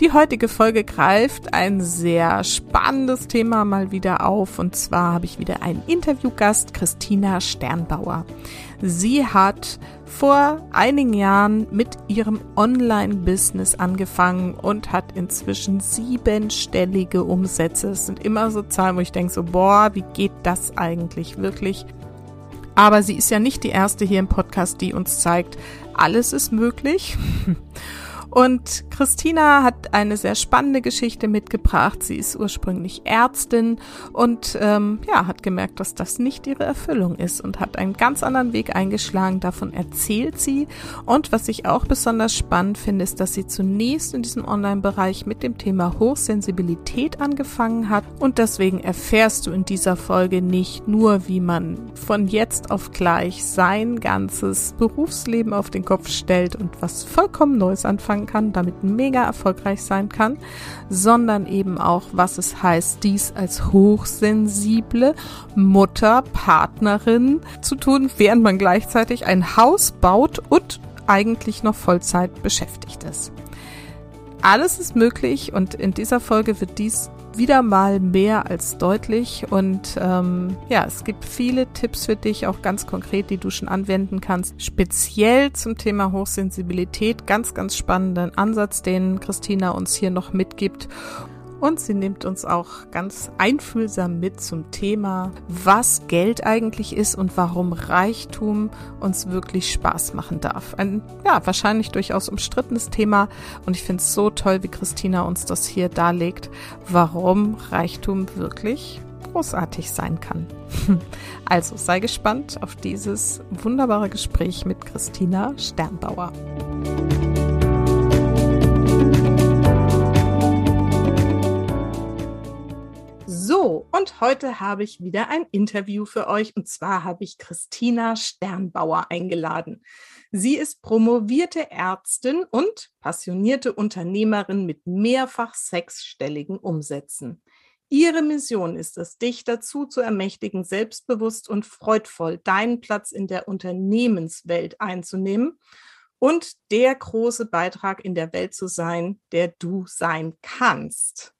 Die heutige Folge greift ein sehr spannendes Thema mal wieder auf und zwar habe ich wieder einen Interviewgast, Christina Sternbauer. Sie hat vor einigen Jahren mit ihrem Online-Business angefangen und hat inzwischen siebenstellige Umsätze. Es sind immer so Zahlen, wo ich denke so, boah, wie geht das eigentlich wirklich? Aber sie ist ja nicht die erste hier im Podcast, die uns zeigt, alles ist möglich. Und Christina hat eine sehr spannende Geschichte mitgebracht. Sie ist ursprünglich Ärztin und ähm, ja, hat gemerkt, dass das nicht ihre Erfüllung ist und hat einen ganz anderen Weg eingeschlagen. Davon erzählt sie. Und was ich auch besonders spannend finde, ist, dass sie zunächst in diesem Online-Bereich mit dem Thema Hochsensibilität angefangen hat. Und deswegen erfährst du in dieser Folge nicht nur, wie man von jetzt auf gleich sein ganzes Berufsleben auf den Kopf stellt und was vollkommen Neues anfangen kann, damit mega erfolgreich sein kann, sondern eben auch, was es heißt, dies als hochsensible Mutter, Partnerin zu tun, während man gleichzeitig ein Haus baut und eigentlich noch Vollzeit beschäftigt ist. Alles ist möglich und in dieser Folge wird dies wieder mal mehr als deutlich. Und ähm, ja, es gibt viele Tipps für dich, auch ganz konkret, die du schon anwenden kannst. Speziell zum Thema Hochsensibilität. Ganz, ganz spannenden Ansatz, den Christina uns hier noch mitgibt. Und sie nimmt uns auch ganz einfühlsam mit zum Thema, was Geld eigentlich ist und warum Reichtum uns wirklich Spaß machen darf. Ein, ja, wahrscheinlich durchaus umstrittenes Thema. Und ich finde es so toll, wie Christina uns das hier darlegt, warum Reichtum wirklich großartig sein kann. Also sei gespannt auf dieses wunderbare Gespräch mit Christina Sternbauer. So, und heute habe ich wieder ein Interview für euch und zwar habe ich Christina Sternbauer eingeladen. Sie ist promovierte Ärztin und passionierte Unternehmerin mit mehrfach sechsstelligen Umsätzen. Ihre Mission ist es, dich dazu zu ermächtigen, selbstbewusst und freudvoll deinen Platz in der Unternehmenswelt einzunehmen und der große Beitrag in der Welt zu sein, der du sein kannst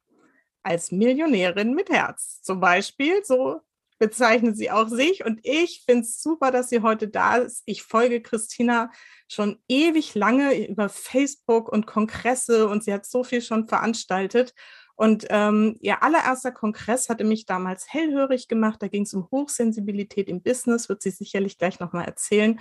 als Millionärin mit Herz. Zum Beispiel, so bezeichnet sie auch sich. Und ich finde es super, dass sie heute da ist. Ich folge Christina schon ewig lange über Facebook und Kongresse und sie hat so viel schon veranstaltet. Und ähm, ihr allererster Kongress hatte mich damals hellhörig gemacht. Da ging es um Hochsensibilität im Business, wird sie sicherlich gleich nochmal erzählen.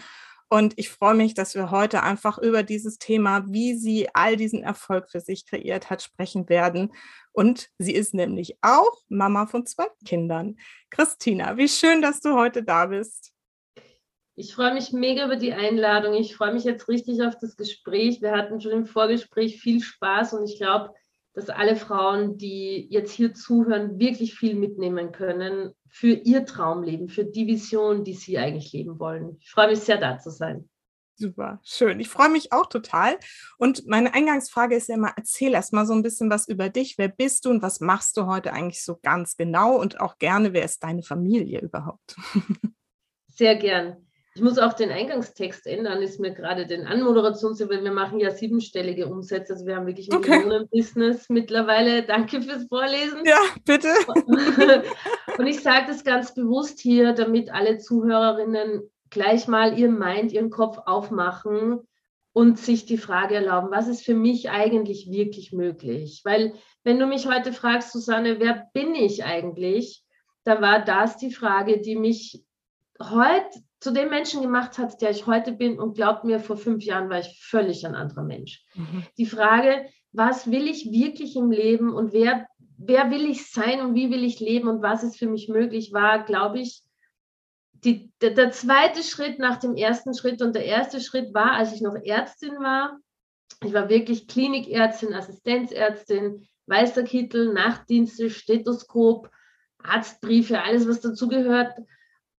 Und ich freue mich, dass wir heute einfach über dieses Thema, wie sie all diesen Erfolg für sich kreiert hat, sprechen werden. Und sie ist nämlich auch Mama von zwei Kindern. Christina, wie schön, dass du heute da bist. Ich freue mich mega über die Einladung. Ich freue mich jetzt richtig auf das Gespräch. Wir hatten schon im Vorgespräch viel Spaß und ich glaube, dass alle Frauen, die jetzt hier zuhören, wirklich viel mitnehmen können für ihr Traumleben, für die Vision, die sie eigentlich leben wollen. Ich freue mich sehr, da zu sein. Super, schön. Ich freue mich auch total. Und meine Eingangsfrage ist ja immer, erzähl erst mal so ein bisschen was über dich. Wer bist du und was machst du heute eigentlich so ganz genau? Und auch gerne, wer ist deine Familie überhaupt? Sehr gern. Ich muss auch den Eingangstext ändern, ist mir gerade den Anmoderations, weil wir machen ja siebenstellige Umsätze. Also wir haben wirklich ein okay. Millionen-Business mittlerweile. Danke fürs Vorlesen. Ja, bitte. Und ich sage das ganz bewusst hier, damit alle Zuhörerinnen gleich mal ihr Mind, ihren Kopf aufmachen und sich die Frage erlauben, was ist für mich eigentlich wirklich möglich? Weil wenn du mich heute fragst, Susanne, wer bin ich eigentlich? Da war das die Frage, die mich heute zu dem Menschen gemacht hat, der ich heute bin. Und glaubt mir, vor fünf Jahren war ich völlig ein anderer Mensch. Mhm. Die Frage, was will ich wirklich im Leben und wer, wer will ich sein und wie will ich leben und was ist für mich möglich, war, glaube ich, die, der, der zweite Schritt nach dem ersten Schritt und der erste Schritt war, als ich noch Ärztin war, ich war wirklich Klinikärztin, Assistenzärztin, weißer Kittel, Nachtdienste, Stethoskop, Arztbriefe, alles, was dazugehört.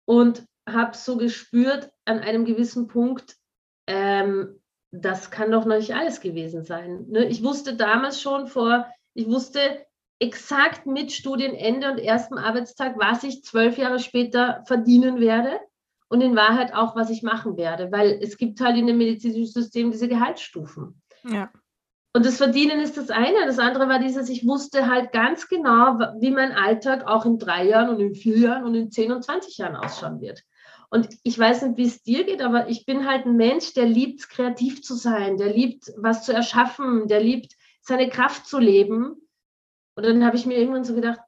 Und habe so gespürt an einem gewissen Punkt, ähm, das kann doch noch nicht alles gewesen sein. Ne? Ich wusste damals schon vor, ich wusste exakt mit Studienende und erstem Arbeitstag, was ich zwölf Jahre später verdienen werde und in Wahrheit auch, was ich machen werde, weil es gibt halt in dem medizinischen System diese Gehaltsstufen. Ja. Und das Verdienen ist das eine. Das andere war dieses, ich wusste halt ganz genau, wie mein Alltag auch in drei Jahren und in vier Jahren und in zehn und zwanzig Jahren ausschauen wird. Und ich weiß nicht, wie es dir geht, aber ich bin halt ein Mensch, der liebt, kreativ zu sein, der liebt, was zu erschaffen, der liebt, seine Kraft zu leben. Und dann habe ich mir irgendwann so gedacht,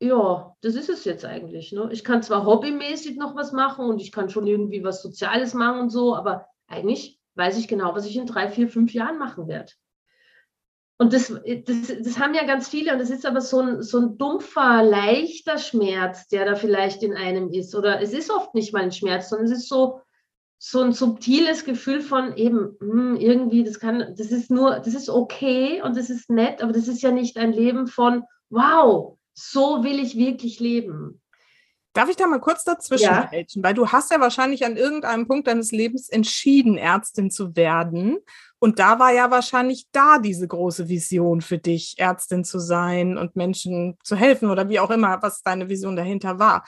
ja, das ist es jetzt eigentlich. Ne? Ich kann zwar hobbymäßig noch was machen und ich kann schon irgendwie was Soziales machen und so, aber eigentlich weiß ich genau, was ich in drei, vier, fünf Jahren machen werde. Und das, das, das haben ja ganz viele und das ist aber so ein, so ein dumpfer, leichter Schmerz, der da vielleicht in einem ist. Oder es ist oft nicht mal ein Schmerz, sondern es ist so, so ein subtiles Gefühl von eben, hm, irgendwie, das kann, das ist nur, das ist okay und das ist nett, aber das ist ja nicht ein Leben von, wow, so will ich wirklich leben. Darf ich da mal kurz dazwischen ja. Helfen? Weil du hast ja wahrscheinlich an irgendeinem Punkt deines Lebens entschieden, Ärztin zu werden. Und da war ja wahrscheinlich da diese große Vision für dich, Ärztin zu sein und Menschen zu helfen oder wie auch immer, was deine Vision dahinter war.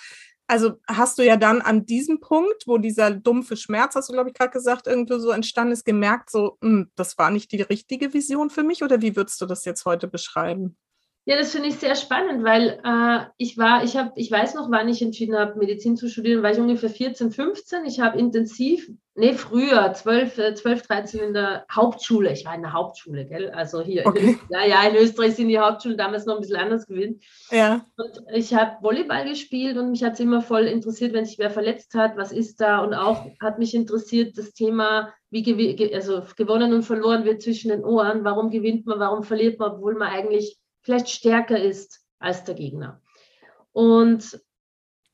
Also hast du ja dann an diesem Punkt, wo dieser dumpfe Schmerz, hast du, glaube ich, gerade gesagt, irgendwo so entstanden ist, gemerkt, so, mh, hm, das war nicht die richtige Vision für mich oder wie würdest du das jetzt heute beschreiben? Ja, das finde ich sehr spannend, weil äh, ich war, ich habe, ich weiß noch, wann ich entschieden habe, Medizin zu studieren, war ich ungefähr 14, 15. Ich habe intensiv, nee, früher, 12, 12, 13 in der Hauptschule. Ich war in der Hauptschule, gell? Also hier, okay. in, ja, ja, in Österreich sind die Hauptschulen damals noch ein bisschen anders gewesen. Ja. Und ich habe Volleyball gespielt und mich hat es immer voll interessiert, wenn sich wer verletzt hat, was ist da? Und auch hat mich interessiert das Thema, wie also gewonnen und verloren wird zwischen den Ohren. Warum gewinnt man, warum verliert man, obwohl man eigentlich vielleicht stärker ist als der Gegner. Und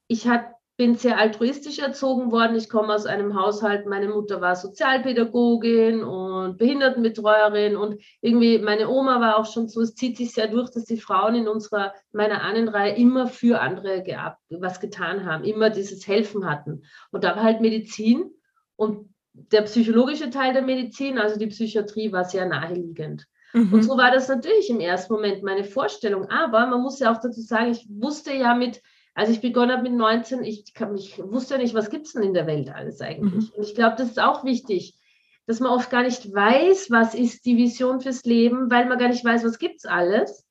ich hat, bin sehr altruistisch erzogen worden. Ich komme aus einem Haushalt, meine Mutter war Sozialpädagogin und Behindertenbetreuerin und irgendwie meine Oma war auch schon so, es zieht sich sehr durch, dass die Frauen in unserer, meiner Ahnenreihe immer für andere geab, was getan haben, immer dieses Helfen hatten. Und da war halt Medizin und der psychologische Teil der Medizin, also die Psychiatrie, war sehr naheliegend. Mhm. Und so war das natürlich im ersten Moment meine Vorstellung. Aber man muss ja auch dazu sagen, ich wusste ja mit, als ich begonnen habe mit 19, ich, kann, ich wusste ja nicht, was gibt es denn in der Welt alles eigentlich. Mhm. Und ich glaube, das ist auch wichtig, dass man oft gar nicht weiß, was ist die Vision fürs Leben, weil man gar nicht weiß, was gibt es alles.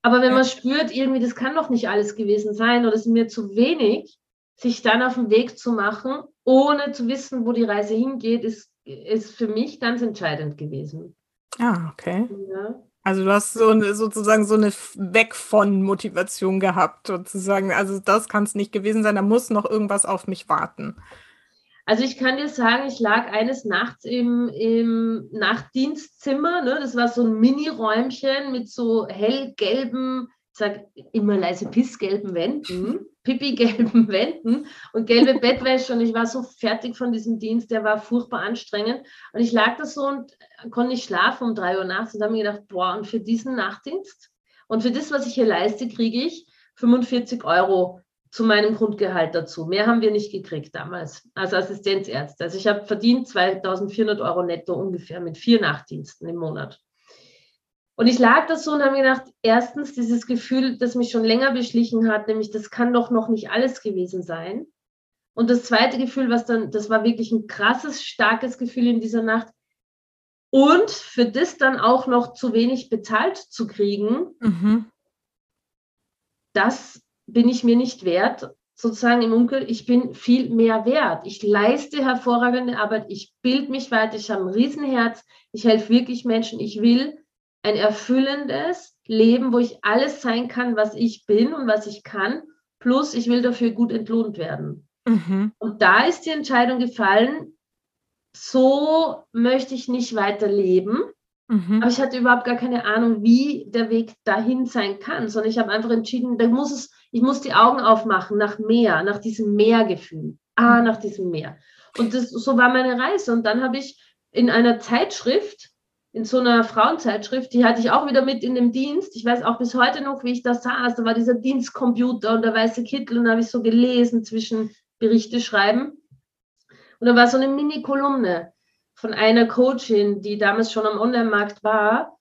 Aber wenn man spürt, irgendwie, das kann doch nicht alles gewesen sein oder es ist mir zu wenig, sich dann auf den Weg zu machen, ohne zu wissen, wo die Reise hingeht, ist, ist für mich ganz entscheidend gewesen. Ah, okay. Ja. Also du hast so eine, sozusagen so eine Weg von Motivation gehabt, sozusagen. Also das kann es nicht gewesen sein, da muss noch irgendwas auf mich warten. Also ich kann dir sagen, ich lag eines Nachts im, im Nachtdienstzimmer. Ne? Das war so ein Mini-Räumchen mit so hellgelben ich sage immer leise pissgelben Wänden, pipi-gelben Wänden und gelbe Bettwäsche und ich war so fertig von diesem Dienst, der war furchtbar anstrengend und ich lag da so und konnte nicht schlafen um drei Uhr nachts und habe mir gedacht, boah, und für diesen Nachtdienst und für das, was ich hier leiste, kriege ich 45 Euro zu meinem Grundgehalt dazu. Mehr haben wir nicht gekriegt damals als Assistenzärzte. Also ich habe verdient 2400 Euro netto ungefähr mit vier Nachtdiensten im Monat. Und ich lag da so und habe mir gedacht, erstens dieses Gefühl, das mich schon länger beschlichen hat, nämlich das kann doch noch nicht alles gewesen sein. Und das zweite Gefühl, was dann, das war wirklich ein krasses, starkes Gefühl in dieser Nacht. Und für das dann auch noch zu wenig bezahlt zu kriegen, mhm. das bin ich mir nicht wert. Sozusagen im Umkehr, ich bin viel mehr wert. Ich leiste hervorragende Arbeit, ich bilde mich weiter, ich habe ein Riesenherz, ich helfe wirklich Menschen, ich will ein erfüllendes Leben, wo ich alles sein kann, was ich bin und was ich kann, plus ich will dafür gut entlohnt werden. Mhm. Und da ist die Entscheidung gefallen, so möchte ich nicht weiter leben. Mhm. Aber ich hatte überhaupt gar keine Ahnung, wie der Weg dahin sein kann, sondern ich habe einfach entschieden, da muss es, ich muss die Augen aufmachen nach mehr, nach diesem Mehrgefühl. Ah, nach diesem Meer. Und das, so war meine Reise. Und dann habe ich in einer Zeitschrift in so einer Frauenzeitschrift, die hatte ich auch wieder mit in dem Dienst. Ich weiß auch bis heute noch, wie ich da saß. Da war dieser Dienstcomputer und der weiße Kittel und da habe ich so gelesen zwischen Berichte schreiben. Und da war so eine Mini-Kolumne von einer Coachin, die damals schon am Online-Markt war,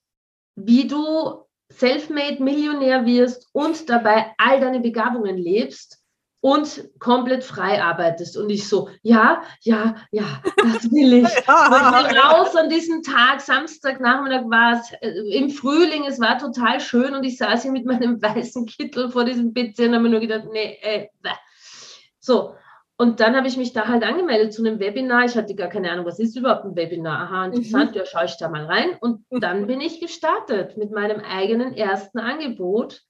wie du self-made Millionär wirst und dabei all deine Begabungen lebst und komplett frei arbeitest. Und ich so, ja, ja, ja, das will ich. ja. ich raus an diesem Tag, Samstagnachmittag war es äh, im Frühling, es war total schön und ich saß hier mit meinem weißen Kittel vor diesem PC und habe mir nur gedacht, nee, äh, so. Und dann habe ich mich da halt angemeldet zu einem Webinar. Ich hatte gar keine Ahnung, was ist überhaupt ein Webinar? Aha, interessant, mhm. ja, schaue ich da mal rein. Und dann bin ich gestartet mit meinem eigenen ersten Angebot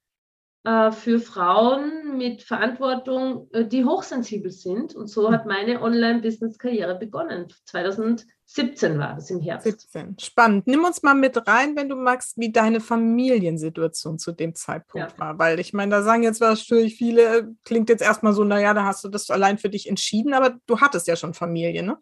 für Frauen mit Verantwortung, äh, die hochsensibel sind. Und so hat meine Online-Business-Karriere begonnen. 2017 war das im Herbst. 17. Spannend. Nimm uns mal mit rein, wenn du magst, wie deine Familiensituation zu dem Zeitpunkt ja. war. Weil ich meine, da sagen jetzt wahrscheinlich viele, klingt jetzt erstmal so, naja, da hast du das allein für dich entschieden, aber du hattest ja schon Familie, ne?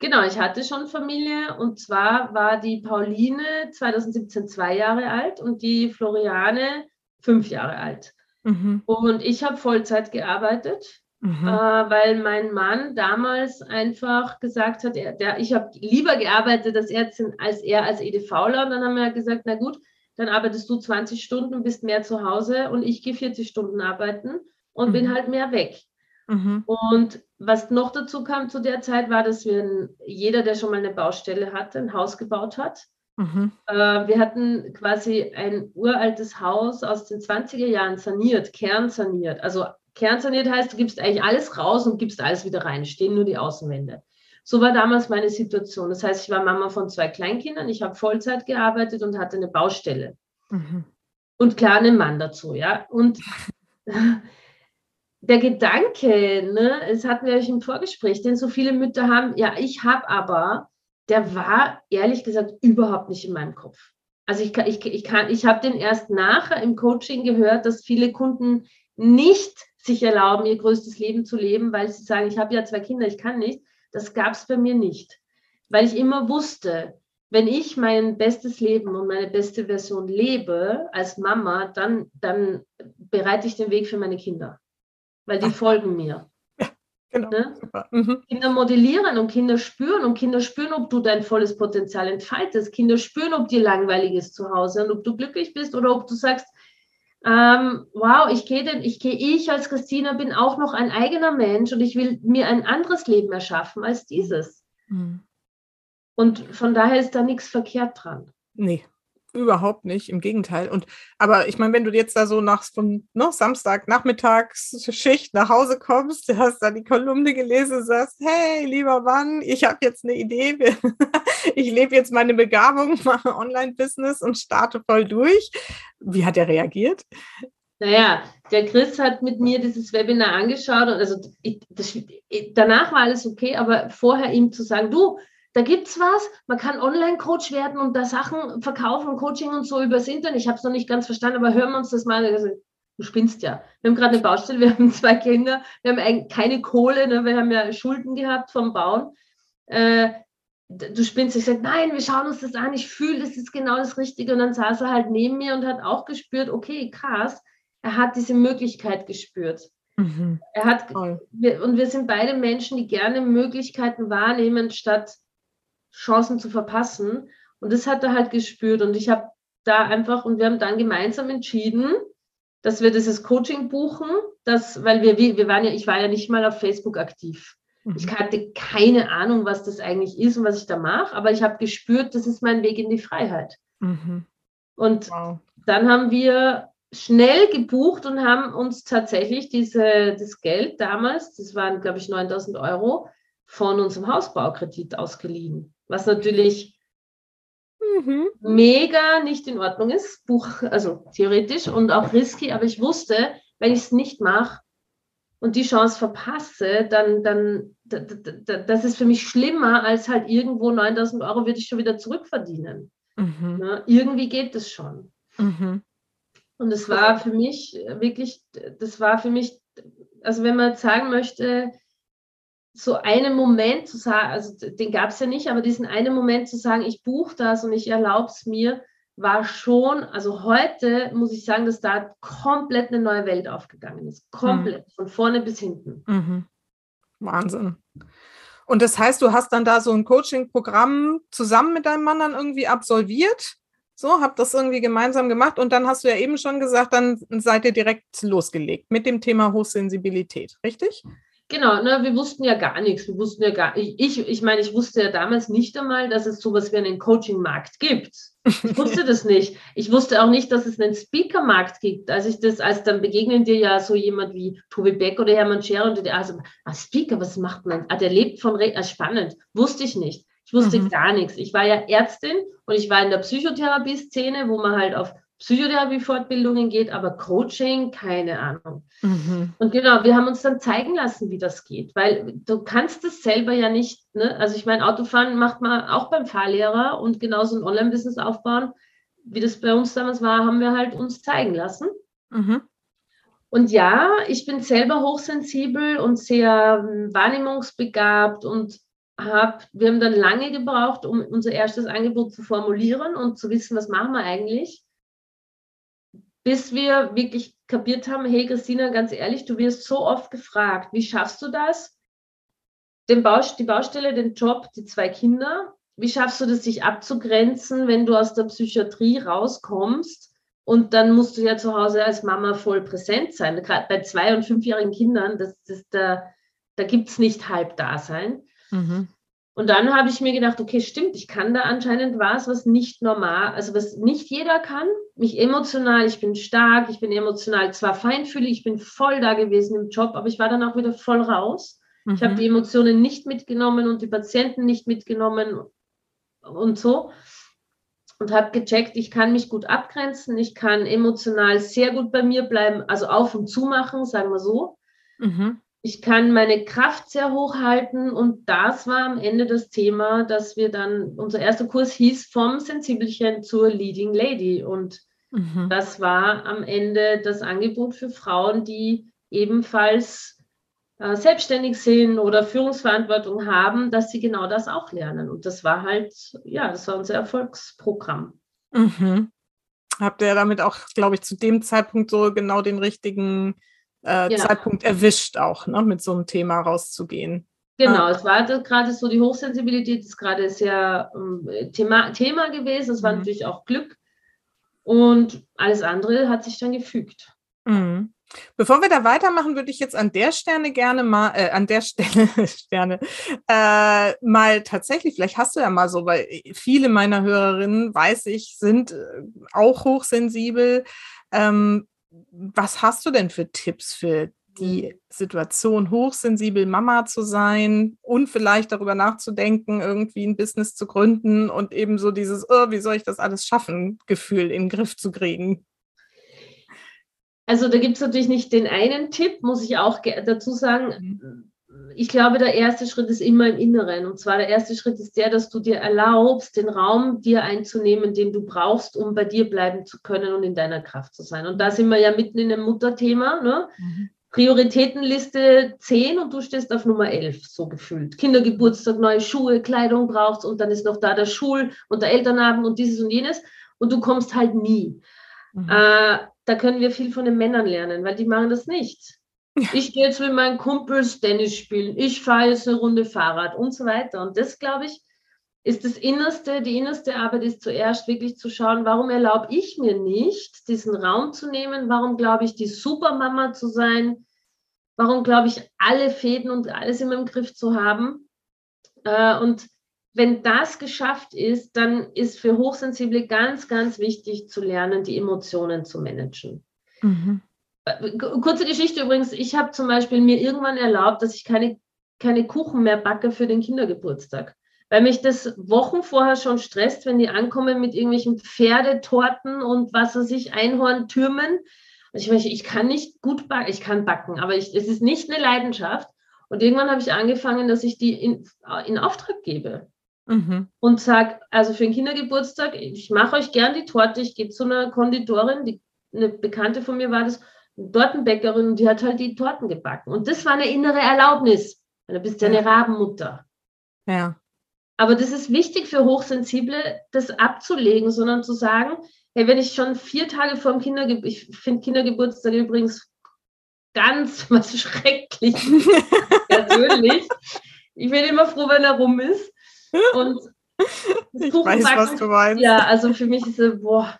Genau, ich hatte schon Familie und zwar war die Pauline 2017 zwei Jahre alt und die Floriane fünf Jahre alt. Mhm. Und ich habe Vollzeit gearbeitet, mhm. äh, weil mein Mann damals einfach gesagt hat, er, der, ich habe lieber gearbeitet als Ärztin als er als EDVler. Und dann haben wir gesagt, na gut, dann arbeitest du 20 Stunden, bist mehr zu Hause und ich gehe 40 Stunden arbeiten und mhm. bin halt mehr weg. Mhm. Und was noch dazu kam zu der Zeit, war, dass wir jeder, der schon mal eine Baustelle hatte, ein Haus gebaut hat. Mhm. Äh, wir hatten quasi ein uraltes Haus aus den 20er Jahren saniert, kernsaniert. Also kernsaniert heißt, du gibst eigentlich alles raus und gibst alles wieder rein, stehen nur die Außenwände. So war damals meine Situation. Das heißt, ich war Mama von zwei Kleinkindern, ich habe Vollzeit gearbeitet und hatte eine Baustelle. Mhm. Und klar, einen Mann dazu, ja. Und der Gedanke, ne, es hatten wir euch im Vorgespräch, den so viele Mütter haben, ja, ich habe aber der war ehrlich gesagt überhaupt nicht in meinem Kopf. Also ich, ich, ich, kann, ich habe den erst nachher im Coaching gehört, dass viele Kunden nicht sich erlauben, ihr größtes Leben zu leben, weil sie sagen, ich habe ja zwei Kinder, ich kann nicht. Das gab es bei mir nicht, weil ich immer wusste, wenn ich mein bestes Leben und meine beste Version lebe als Mama, dann, dann bereite ich den Weg für meine Kinder, weil die folgen mir. Genau. Ne? Mhm. Kinder modellieren und Kinder spüren und Kinder spüren, ob du dein volles Potenzial entfaltest. Kinder spüren, ob dir langweilig ist zu Hause und ob du glücklich bist oder ob du sagst, ähm, wow, ich gehe denn, ich gehe, ich als Christina bin auch noch ein eigener Mensch und ich will mir ein anderes Leben erschaffen als dieses. Mhm. Und von daher ist da nichts verkehrt dran. Nee, Überhaupt nicht, im Gegenteil. Und aber ich meine, wenn du jetzt da so nach von ne, Samstag Nachmittagsschicht nach Hause kommst, du hast da die Kolumne gelesen sagst, hey, lieber Mann, ich habe jetzt eine Idee, ich lebe jetzt meine Begabung, mache Online-Business und starte voll durch. Wie hat er reagiert? Naja, der Chris hat mit mir dieses Webinar angeschaut und also ich, das, danach war alles okay, aber vorher ihm zu sagen, du, da gibt es was, man kann Online-Coach werden und da Sachen verkaufen, Coaching und so übers Internet. Ich habe es noch nicht ganz verstanden, aber hören wir uns das mal. Also, du spinnst ja. Wir haben gerade eine Baustelle, wir haben zwei Kinder, wir haben keine Kohle, ne? wir haben ja Schulden gehabt vom Bauen. Äh, du spinnst. Ich sage, nein, wir schauen uns das an, ich fühle, das ist genau das Richtige. Und dann saß er halt neben mir und hat auch gespürt, okay, krass, er hat diese Möglichkeit gespürt. Mhm. Er hat, wir, und wir sind beide Menschen, die gerne Möglichkeiten wahrnehmen, statt Chancen zu verpassen. Und das hat er halt gespürt. Und ich habe da einfach, und wir haben dann gemeinsam entschieden, dass wir dieses Coaching buchen, das, weil wir, wir waren ja, ich war ja nicht mal auf Facebook aktiv. Mhm. Ich hatte keine Ahnung, was das eigentlich ist und was ich da mache, aber ich habe gespürt, das ist mein Weg in die Freiheit. Mhm. Und wow. dann haben wir schnell gebucht und haben uns tatsächlich diese, das Geld damals, das waren, glaube ich, 9000 Euro, von unserem Hausbaukredit ausgeliehen was natürlich mhm. mega nicht in Ordnung ist, Buch, also theoretisch und auch risky, aber ich wusste, wenn ich es nicht mache und die Chance verpasse, dann, dann das ist für mich schlimmer, als halt irgendwo 9000 Euro würde ich schon wieder zurückverdienen. Mhm. Na, irgendwie geht es schon. Mhm. Und es war für mich wirklich, das war für mich, also wenn man jetzt sagen möchte, so einen Moment zu sagen, also den gab es ja nicht, aber diesen einen Moment zu sagen, ich buche das und ich erlaube es mir, war schon, also heute muss ich sagen, dass da komplett eine neue Welt aufgegangen ist. Komplett, mhm. von vorne bis hinten. Mhm. Wahnsinn. Und das heißt, du hast dann da so ein Coaching-Programm zusammen mit deinem Mann dann irgendwie absolviert? So, habt das irgendwie gemeinsam gemacht und dann hast du ja eben schon gesagt, dann seid ihr direkt losgelegt mit dem Thema Hochsensibilität, richtig? Genau, ne, wir wussten ja gar nichts. Wir wussten ja gar ich, ich, ich meine, ich wusste ja damals nicht einmal, dass es sowas wie einen Coaching-Markt gibt. Ich wusste das nicht. Ich wusste auch nicht, dass es einen Speaker-Markt gibt. Als ich das, als dann begegnen dir ja so jemand wie Tobi Beck oder Hermann Scherer und die, also, ah, Speaker, was macht man? Ah, der lebt von, ah, spannend. Wusste ich nicht. Ich wusste mhm. gar nichts. Ich war ja Ärztin und ich war in der Psychotherapie-Szene, wo man halt auf Psychotherapie-Fortbildungen geht, aber Coaching, keine Ahnung. Mhm. Und genau, wir haben uns dann zeigen lassen, wie das geht, weil du kannst es selber ja nicht, ne? also ich meine, Autofahren macht man auch beim Fahrlehrer und genauso ein Online-Business aufbauen, wie das bei uns damals war, haben wir halt uns zeigen lassen. Mhm. Und ja, ich bin selber hochsensibel und sehr hm, wahrnehmungsbegabt und hab, wir haben dann lange gebraucht, um unser erstes Angebot zu formulieren und zu wissen, was machen wir eigentlich bis wir wirklich kapiert haben, hey Christina, ganz ehrlich, du wirst so oft gefragt, wie schaffst du das? Den Baust die Baustelle, den Job, die zwei Kinder, wie schaffst du das, sich abzugrenzen, wenn du aus der Psychiatrie rauskommst? Und dann musst du ja zu Hause als Mama voll präsent sein. Gerade bei zwei- und fünfjährigen Kindern, das, das, da, da gibt es nicht Halbdasein. Mhm. Und dann habe ich mir gedacht, okay, stimmt, ich kann da anscheinend was, was nicht normal, also was nicht jeder kann. Mich emotional, ich bin stark, ich bin emotional zwar feinfühlig, ich bin voll da gewesen im Job, aber ich war dann auch wieder voll raus. Mhm. Ich habe die Emotionen nicht mitgenommen und die Patienten nicht mitgenommen und so. Und habe gecheckt, ich kann mich gut abgrenzen, ich kann emotional sehr gut bei mir bleiben, also auf und zu machen, sagen wir so. Mhm ich kann meine Kraft sehr hoch halten und das war am Ende das Thema, dass wir dann, unser erster Kurs hieß vom Sensibelchen zur Leading Lady und mhm. das war am Ende das Angebot für Frauen, die ebenfalls äh, selbstständig sind oder Führungsverantwortung haben, dass sie genau das auch lernen und das war halt, ja, das war unser Erfolgsprogramm. Mhm. Habt ihr damit auch, glaube ich, zu dem Zeitpunkt so genau den richtigen äh, ja. Zeitpunkt erwischt, auch ne, mit so einem Thema rauszugehen. Genau, ah. es war gerade so, die Hochsensibilität ist gerade sehr ähm, Thema, Thema gewesen. Es war mhm. natürlich auch Glück. Und alles andere hat sich dann gefügt. Mhm. Bevor wir da weitermachen, würde ich jetzt an der Stelle gerne mal, äh, an der Stelle, Sterne, äh, mal tatsächlich, vielleicht hast du ja mal so, weil viele meiner Hörerinnen, weiß ich, sind äh, auch hochsensibel. Ähm, was hast du denn für Tipps für die mhm. Situation, hochsensibel Mama zu sein und vielleicht darüber nachzudenken, irgendwie ein Business zu gründen und eben so dieses, oh, wie soll ich das alles schaffen, Gefühl in den Griff zu kriegen? Also da gibt es natürlich nicht den einen Tipp, muss ich auch dazu sagen. Ich glaube, der erste Schritt ist immer im Inneren. Und zwar der erste Schritt ist der, dass du dir erlaubst, den Raum dir einzunehmen, den du brauchst, um bei dir bleiben zu können und in deiner Kraft zu sein. Und da sind wir ja mitten in einem Mutterthema. Ne? Mhm. Prioritätenliste 10 und du stehst auf Nummer 11, so gefühlt. Kindergeburtstag, neue Schuhe, Kleidung brauchst und dann ist noch da der Schul- und der Elternabend und dieses und jenes und du kommst halt nie. Mhm. Äh, da können wir viel von den Männern lernen, weil die machen das nicht. Ich gehe jetzt mit meinen Kumpels Tennis spielen, ich fahre jetzt eine Runde Fahrrad und so weiter. Und das, glaube ich, ist das Innerste, die innerste Arbeit ist zuerst wirklich zu schauen, warum erlaube ich mir nicht, diesen Raum zu nehmen? Warum glaube ich, die Supermama zu sein? Warum glaube ich, alle Fäden und alles immer im Griff zu haben? Äh, und wenn das geschafft ist, dann ist für Hochsensible ganz, ganz wichtig zu lernen, die Emotionen zu managen. Mhm. Kurze Geschichte übrigens, ich habe zum Beispiel mir irgendwann erlaubt, dass ich keine, keine Kuchen mehr backe für den Kindergeburtstag. Weil mich das Wochen vorher schon stresst, wenn die ankommen mit irgendwelchen Pferdetorten und was weiß ich, Einhorntürmen. Und ich meine, ich kann nicht gut backen, ich kann backen, aber ich, es ist nicht eine Leidenschaft. Und irgendwann habe ich angefangen, dass ich die in, in Auftrag gebe. Mhm. Und sage, also für den Kindergeburtstag, ich mache euch gern die Torte, ich gehe zu einer Konditorin, die, eine Bekannte von mir war das, Tortenbäckerin und die hat halt die Torten gebacken. Und das war eine innere Erlaubnis. Du bist ja eine Rabenmutter. Ja. Aber das ist wichtig für Hochsensible, das abzulegen, sondern zu sagen, hey, wenn ich schon vier Tage vor dem Kindergeburtstag, ich finde Kindergeburtstag übrigens ganz was schrecklich. persönlich. Ich bin immer froh, wenn er rum ist. Und ich weiß, was du meinst. Ja, also für mich ist es, boah.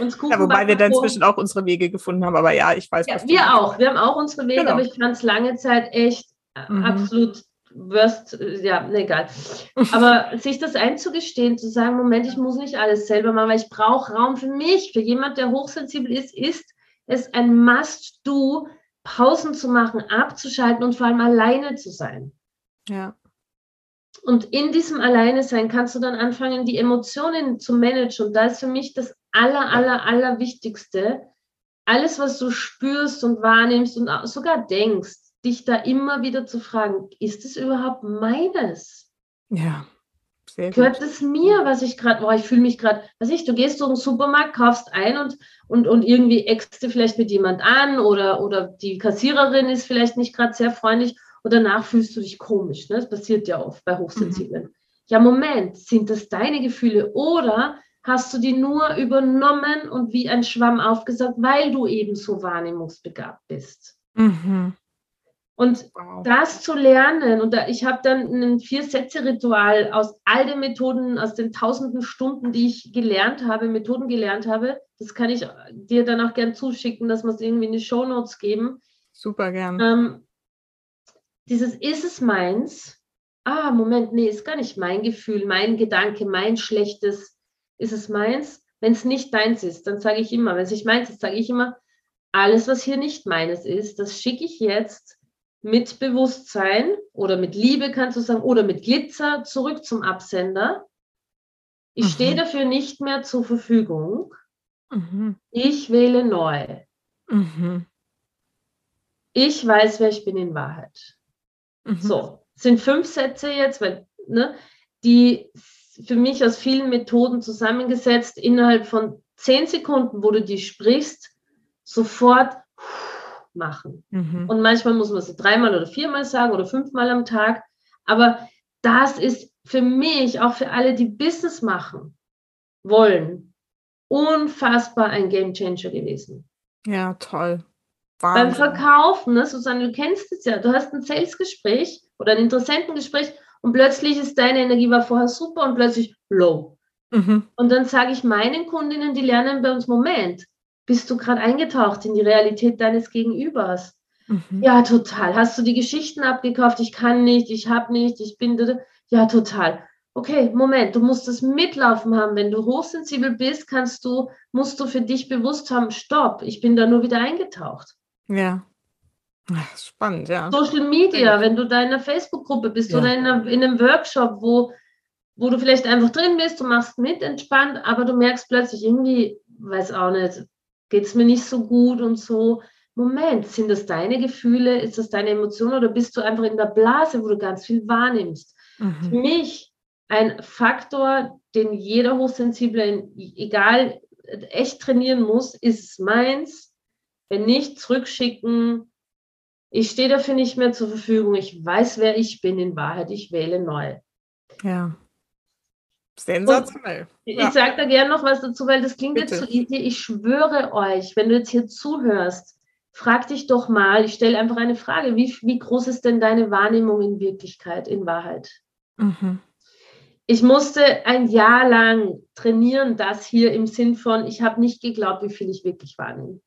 Uns Kuchen ja, wobei wir dann inzwischen auch unsere Wege gefunden haben, aber ja, ich weiß, ja, Wir auch, wir haben auch unsere Wege, genau. aber ich fand es lange Zeit echt äh, mhm. absolut worst, ja, ne, egal. Aber sich das einzugestehen, zu sagen, Moment, ich muss nicht alles selber machen, weil ich brauche Raum für mich. Für jemand, der hochsensibel ist, ist es ein Must-Do, Pausen zu machen, abzuschalten und vor allem alleine zu sein. Ja. Und in diesem Alleine sein kannst du dann anfangen, die Emotionen zu managen. Und da ist für mich das aller, aller, aller Wichtigste, alles, was du spürst und wahrnimmst und sogar denkst, dich da immer wieder zu fragen, ist es überhaupt meines? Ja. Sehr Gehört es mir, was ich gerade, boah, ich fühle mich gerade, weiß ich, du gehst durch den Supermarkt, kaufst ein und, und, und irgendwie du vielleicht mit jemand an oder, oder die Kassiererin ist vielleicht nicht gerade sehr freundlich und danach fühlst du dich komisch. Ne? Das passiert ja oft bei Hochsensiblen. Mhm. Ja, Moment, sind das deine Gefühle oder hast du die nur übernommen und wie ein Schwamm aufgesagt, weil du eben so wahrnehmungsbegabt bist? Mhm. Und wow. das zu lernen, und da, ich habe dann ein Vier-Sätze-Ritual aus all den Methoden, aus den tausenden Stunden, die ich gelernt habe, Methoden gelernt habe, das kann ich dir dann auch gern zuschicken, dass wir es irgendwie in die Shownotes geben. Super gern. Ähm, dieses ist es meins? Ah, Moment, nee, ist gar nicht mein Gefühl, mein Gedanke, mein schlechtes, ist es meins? Wenn es nicht deins ist, dann sage ich immer, wenn es nicht meins ist, sage ich immer, alles, was hier nicht meines ist, das schicke ich jetzt mit Bewusstsein oder mit Liebe kannst du sagen oder mit Glitzer zurück zum Absender. Ich mhm. stehe dafür nicht mehr zur Verfügung. Mhm. Ich wähle neu. Mhm. Ich weiß, wer ich bin in Wahrheit. Mhm. So, sind fünf Sätze jetzt, weil, ne, die für mich aus vielen Methoden zusammengesetzt, innerhalb von zehn Sekunden, wo du die sprichst, sofort machen. Mhm. Und manchmal muss man es dreimal oder viermal sagen oder fünfmal am Tag. Aber das ist für mich, auch für alle, die Business machen wollen, unfassbar ein Game Changer gewesen. Ja, toll. Wahnsinn. Beim Verkaufen, ne, Susanne, du kennst es ja, du hast ein Sales-Gespräch oder ein Interessentengespräch und plötzlich ist deine Energie war vorher super und plötzlich low. Mhm. Und dann sage ich meinen Kundinnen, die lernen bei uns, Moment, bist du gerade eingetaucht in die Realität deines Gegenübers? Mhm. Ja, total. Hast du die Geschichten abgekauft? Ich kann nicht, ich habe nicht, ich bin. Ja, total. Okay, Moment, du musst das mitlaufen haben. Wenn du hochsensibel bist, kannst du, musst du für dich bewusst haben, stopp, ich bin da nur wieder eingetaucht. Ja. Spannend, ja. Social Media, wenn du da in einer Facebook-Gruppe bist ja. oder in, einer, in, einem Workshop, wo, wo du vielleicht einfach drin bist, du machst mit entspannt, aber du merkst plötzlich irgendwie, weiß auch nicht, geht es mir nicht so gut und so. Moment, sind das deine Gefühle? Ist das deine Emotion oder bist du einfach in der Blase, wo du ganz viel wahrnimmst? Mhm. Für mich ein Faktor, den jeder Hochsensible, egal, echt trainieren muss, ist meins. Wenn nicht, zurückschicken. Ich stehe dafür nicht mehr zur Verfügung. Ich weiß, wer ich bin in Wahrheit. Ich wähle neu. Ja. Sensationell. Und ich sage da gerne noch was dazu, weil das klingt Bitte. jetzt so easy. Ich schwöre euch, wenn du jetzt hier zuhörst, frag dich doch mal, ich stelle einfach eine Frage, wie, wie groß ist denn deine Wahrnehmung in Wirklichkeit, in Wahrheit? Mhm. Ich musste ein Jahr lang trainieren, das hier im Sinn von, ich habe nicht geglaubt, wie viel ich wirklich wahrnehme.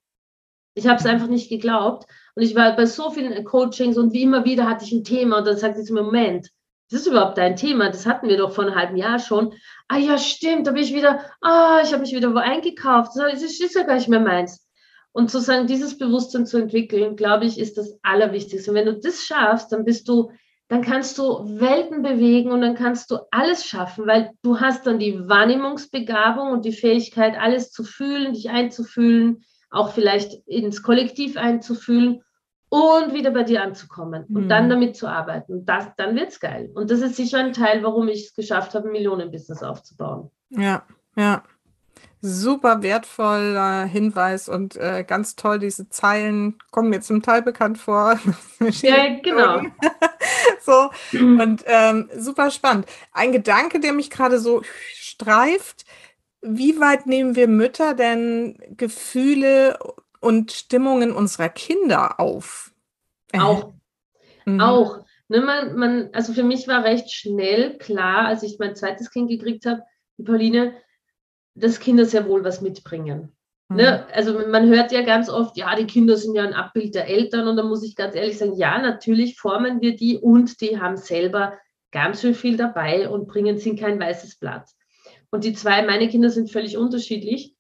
Ich habe es einfach nicht geglaubt. Und ich war bei so vielen Coachings und wie immer wieder hatte ich ein Thema und dann sagte ich mir, Moment, das ist überhaupt dein Thema? Das hatten wir doch vor einem halben Jahr schon. Ah ja, stimmt, da bin ich wieder, ah, ich habe mich wieder wo eingekauft. Das ist ja gar nicht mehr meins. Und sozusagen dieses Bewusstsein zu entwickeln, glaube ich, ist das Allerwichtigste. Und wenn du das schaffst, dann bist du, dann kannst du Welten bewegen und dann kannst du alles schaffen, weil du hast dann die Wahrnehmungsbegabung und die Fähigkeit, alles zu fühlen, dich einzufühlen, auch vielleicht ins Kollektiv einzufühlen und wieder bei dir anzukommen und mhm. dann damit zu arbeiten. Das, dann wird es geil. Und das ist sicher ein Teil, warum ich es geschafft habe, ein Millionenbusiness aufzubauen. Ja, ja. Super wertvoller Hinweis und äh, ganz toll, diese Zeilen kommen mir zum Teil bekannt vor. ja, genau. so, und ähm, super spannend. Ein Gedanke, der mich gerade so streift, wie weit nehmen wir Mütter denn Gefühle und Stimmungen unserer Kinder auf. Auch. Mhm. Auch. Ne, man, man, also für mich war recht schnell klar, als ich mein zweites Kind gekriegt habe, die Pauline, dass Kinder sehr wohl was mitbringen. Mhm. Ne? Also man hört ja ganz oft, ja, die Kinder sind ja ein Abbild der Eltern und da muss ich ganz ehrlich sagen, ja, natürlich formen wir die und die haben selber ganz schön viel dabei und bringen sind kein weißes Blatt. Und die zwei, meine Kinder sind völlig unterschiedlich.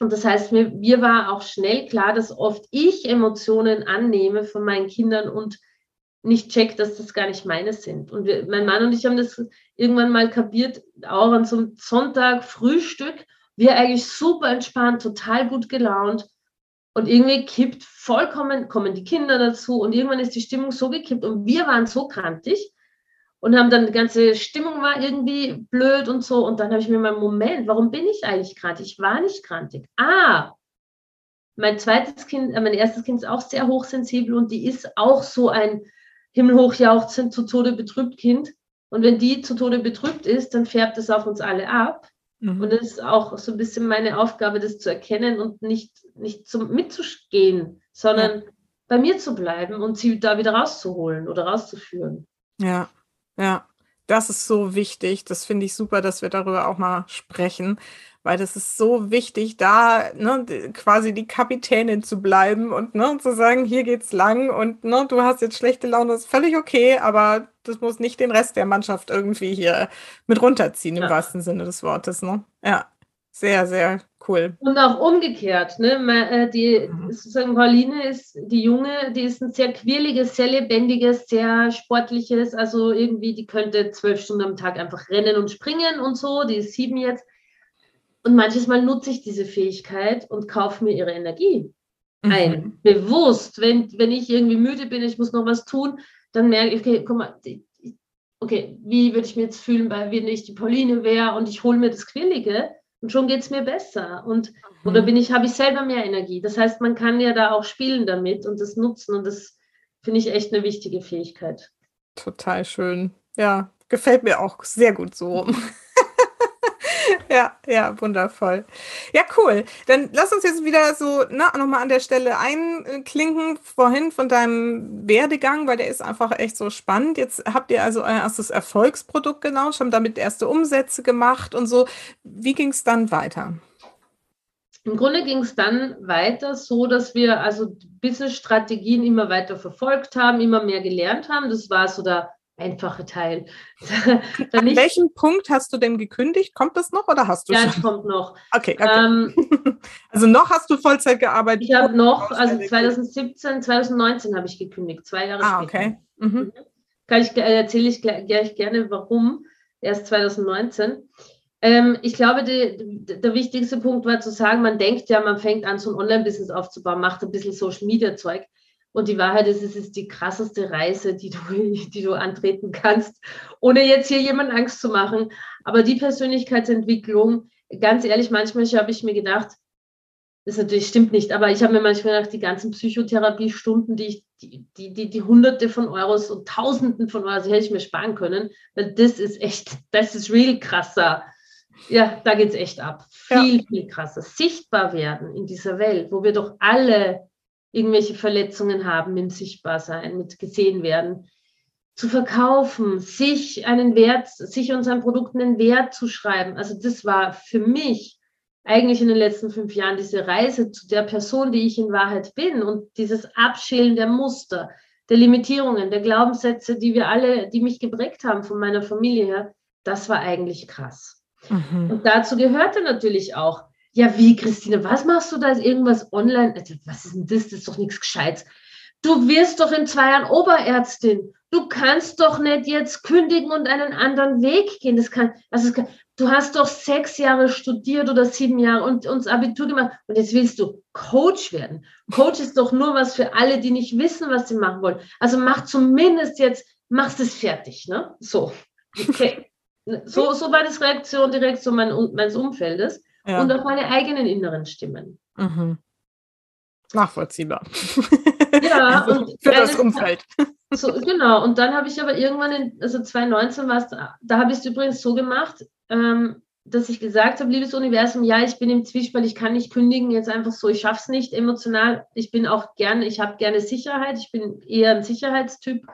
Und das heißt, mir, mir war auch schnell klar, dass oft ich Emotionen annehme von meinen Kindern und nicht check, dass das gar nicht meine sind. Und wir, mein Mann und ich haben das irgendwann mal kapiert, auch an so einem Sonntag Frühstück. Wir eigentlich super entspannt, total gut gelaunt. Und irgendwie kippt vollkommen, kommen die Kinder dazu und irgendwann ist die Stimmung so gekippt und wir waren so krantig und haben dann die ganze Stimmung war irgendwie blöd und so. Und dann habe ich mir mal, Moment, warum bin ich eigentlich krantig? Ich war nicht krantig. Ah, mein zweites Kind, äh, mein erstes Kind ist auch sehr hochsensibel und die ist auch so ein himmelhoch jauchzend, zu Tode betrübt Kind. Und wenn die zu Tode betrübt ist, dann färbt es auf uns alle ab. Mhm. Und das ist auch so ein bisschen meine Aufgabe, das zu erkennen und nicht, nicht zum, mitzugehen, sondern ja. bei mir zu bleiben und sie da wieder rauszuholen oder rauszuführen. Ja, ja. Das ist so wichtig. Das finde ich super, dass wir darüber auch mal sprechen, weil das ist so wichtig, da ne, quasi die Kapitänin zu bleiben und ne, zu sagen, hier geht's lang und ne, du hast jetzt schlechte Laune, das ist völlig okay, aber das muss nicht den Rest der Mannschaft irgendwie hier mit runterziehen, im ja. wahrsten Sinne des Wortes. Ne? Ja, sehr, sehr cool. Und auch umgekehrt, ne? Äh, die mhm. sozusagen Pauline ist die Junge, die ist ein sehr quirliges, sehr lebendiges, sehr sportliches, also irgendwie, die könnte zwölf Stunden am Tag einfach rennen und springen und so, die ist sieben jetzt. Und manches Mal nutze ich diese Fähigkeit und kaufe mir ihre Energie mhm. ein. Bewusst. Wenn, wenn ich irgendwie müde bin, ich muss noch was tun, dann merke ich, okay, guck mal, okay, wie würde ich mir jetzt fühlen, wenn ich die Pauline wäre und ich hole mir das Quirlige und schon geht es mir besser. Und mhm. oder bin ich, habe ich selber mehr Energie. Das heißt, man kann ja da auch spielen damit und das nutzen. Und das finde ich echt eine wichtige Fähigkeit. Total schön. Ja, gefällt mir auch sehr gut so. ja, ja, wundervoll. Ja, cool. Dann lass uns jetzt wieder so ne, nochmal an der Stelle einklinken, vorhin von deinem Werdegang, weil der ist einfach echt so spannend. Jetzt habt ihr also euer erstes Erfolgsprodukt gelauncht, haben damit erste Umsätze gemacht und so. Wie ging es dann weiter? Im Grunde ging es dann weiter so, dass wir also Business-Strategien immer weiter verfolgt haben, immer mehr gelernt haben. Das war so der einfache Teil. An nicht, welchem Punkt hast du denn gekündigt? Kommt das noch oder hast du ja, schon? Ja, es kommt noch. Okay, okay. Ähm, also noch hast du Vollzeit gearbeitet? Ich habe noch, also 2017, 2019 habe ich gekündigt, zwei Jahre ah, später. okay. Mhm. Kann ich, äh, erzähle ich gleich gerne, warum, erst 2019. Ähm, ich glaube, die, der wichtigste Punkt war zu sagen, man denkt ja, man fängt an, so ein Online-Business aufzubauen, macht ein bisschen Social-Media-Zeug. Und die Wahrheit ist, es ist die krasseste Reise, die du, die du antreten kannst, ohne jetzt hier jemand Angst zu machen. Aber die Persönlichkeitsentwicklung, ganz ehrlich, manchmal habe ich mir gedacht, das natürlich stimmt nicht, aber ich habe mir manchmal gedacht, die ganzen Psychotherapiestunden, die ich, die, die, die, die Hunderte von Euros und Tausenden von Euros, die hätte ich mir sparen können, weil das ist echt, das ist real krasser. Ja, da geht es echt ab. Viel, ja. viel krasser. Sichtbar werden in dieser Welt, wo wir doch alle irgendwelche Verletzungen haben mit Sichtbarsein, mit gesehen werden, zu verkaufen, sich einen Wert, sich unseren Produkten einen Wert zu schreiben. Also das war für mich eigentlich in den letzten fünf Jahren diese Reise zu der Person, die ich in Wahrheit bin und dieses Abschälen der Muster, der Limitierungen, der Glaubenssätze, die wir alle, die mich geprägt haben von meiner Familie her, das war eigentlich krass. Mhm. Und dazu gehörte natürlich auch ja, wie, Christine, was machst du da? Ist irgendwas online? Also, was ist denn das? Das ist doch nichts Gescheites. Du wirst doch in zwei Jahren Oberärztin. Du kannst doch nicht jetzt kündigen und einen anderen Weg gehen. Das kann, also kann, du hast doch sechs Jahre studiert oder sieben Jahre und uns Abitur gemacht und jetzt willst du Coach werden. Coach ist doch nur was für alle, die nicht wissen, was sie machen wollen. Also mach zumindest jetzt, machst es fertig, ne? So. Okay. So, so war das Reaktion, die Reaktion meines Umfeldes ja. und auch meine eigenen inneren Stimmen. Mhm. Nachvollziehbar. Ja, also und für das Umfeld. So, genau, und dann habe ich aber irgendwann, in, also 2019 war es, da habe ich es übrigens so gemacht, ähm, dass ich gesagt habe, liebes Universum, ja, ich bin im Zwiespalt, ich kann nicht kündigen, jetzt einfach so, ich schaffe es nicht emotional. Ich bin auch gerne, ich habe gerne Sicherheit, ich bin eher ein Sicherheitstyp.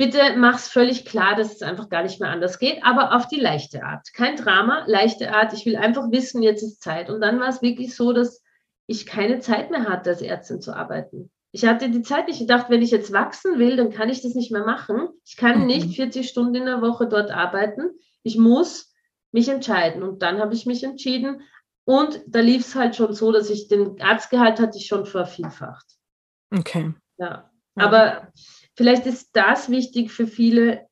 Bitte mach's völlig klar, dass es einfach gar nicht mehr anders geht, aber auf die leichte Art. Kein Drama, leichte Art. Ich will einfach wissen, jetzt ist Zeit. Und dann war es wirklich so, dass ich keine Zeit mehr hatte, als Ärztin zu arbeiten. Ich hatte die Zeit nicht. Ich dachte, wenn ich jetzt wachsen will, dann kann ich das nicht mehr machen. Ich kann mhm. nicht 40 Stunden in der Woche dort arbeiten. Ich muss mich entscheiden. Und dann habe ich mich entschieden. Und da lief es halt schon so, dass ich den Arztgehalt hatte ich schon vervielfacht. Okay. Ja. Aber vielleicht ist das wichtig für viele,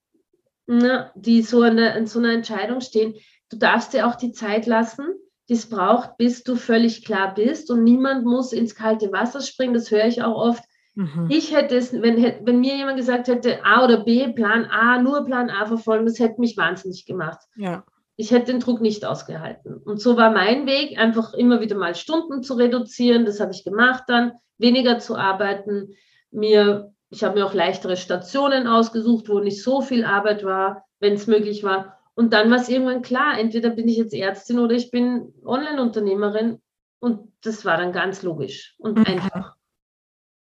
ne, die so eine, in so einer Entscheidung stehen. Du darfst dir auch die Zeit lassen, die es braucht, bis du völlig klar bist. Und niemand muss ins kalte Wasser springen. Das höre ich auch oft. Mhm. Ich hätte es, wenn, wenn mir jemand gesagt hätte, A oder B, Plan A, nur Plan A verfolgen, das hätte mich wahnsinnig gemacht. Ja. Ich hätte den Druck nicht ausgehalten. Und so war mein Weg, einfach immer wieder mal Stunden zu reduzieren. Das habe ich gemacht dann, weniger zu arbeiten, mir ich habe mir auch leichtere Stationen ausgesucht, wo nicht so viel Arbeit war, wenn es möglich war. Und dann war es irgendwann klar, entweder bin ich jetzt Ärztin oder ich bin Online-Unternehmerin. Und das war dann ganz logisch und mhm. einfach.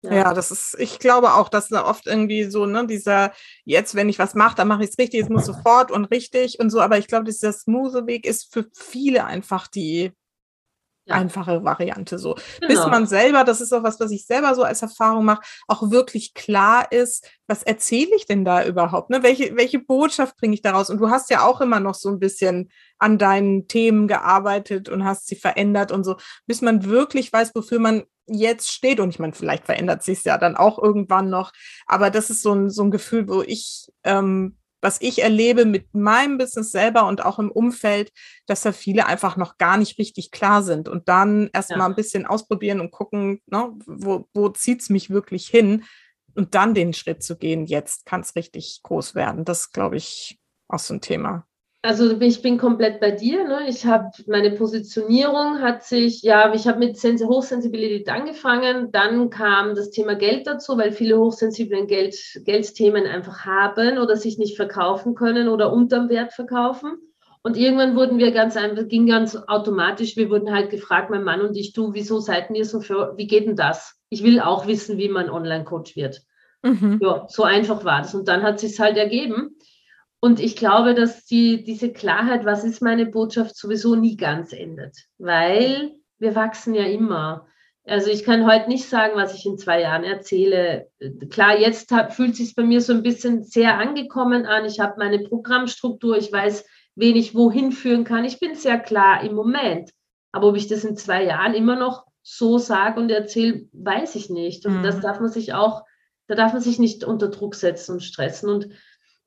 Ja. ja. das ist, ich glaube auch, dass da oft irgendwie so, ne, dieser, jetzt, wenn ich was mache, dann mache ich es richtig, es muss sofort und richtig und so, aber ich glaube, dieser smooth Weg ist für viele einfach die ja. einfache Variante so. Genau. Bis man selber, das ist auch was, was ich selber so als Erfahrung mache, auch wirklich klar ist, was erzähle ich denn da überhaupt? Ne? Welche, welche Botschaft bringe ich daraus? Und du hast ja auch immer noch so ein bisschen an deinen Themen gearbeitet und hast sie verändert und so, bis man wirklich weiß, wofür man jetzt steht. Und ich meine, vielleicht verändert sich ja dann auch irgendwann noch. Aber das ist so ein, so ein Gefühl, wo ich ähm, was ich erlebe mit meinem Business selber und auch im Umfeld, dass da viele einfach noch gar nicht richtig klar sind und dann erstmal ja. ein bisschen ausprobieren und gucken, ne, wo, wo zieht es mich wirklich hin und dann den Schritt zu gehen, jetzt kann es richtig groß werden. Das glaube ich auch so ein Thema. Also ich bin komplett bei dir. Ne? Ich habe meine Positionierung hat sich, ja, ich habe mit Hochsensibilität angefangen. Dann kam das Thema Geld dazu, weil viele hochsensiblen Geld, Geldthemen einfach haben oder sich nicht verkaufen können oder unterm Wert verkaufen. Und irgendwann wurden wir ganz einfach, ging ganz automatisch. Wir wurden halt gefragt, mein Mann und ich, du, wieso seid ihr so für, wie geht denn das? Ich will auch wissen, wie man Online-Coach wird. Mhm. Ja, so einfach war das. Und dann hat sich halt ergeben. Und ich glaube, dass die, diese Klarheit, was ist meine Botschaft, sowieso nie ganz endet, weil wir wachsen ja immer. Also ich kann heute nicht sagen, was ich in zwei Jahren erzähle. Klar, jetzt hab, fühlt sich bei mir so ein bisschen sehr angekommen an. Ich habe meine Programmstruktur, ich weiß, wen ich wohin führen kann. Ich bin sehr klar im Moment. Aber ob ich das in zwei Jahren immer noch so sage und erzähle, weiß ich nicht. Und mhm. das darf man sich auch, da darf man sich nicht unter Druck setzen und stressen. Und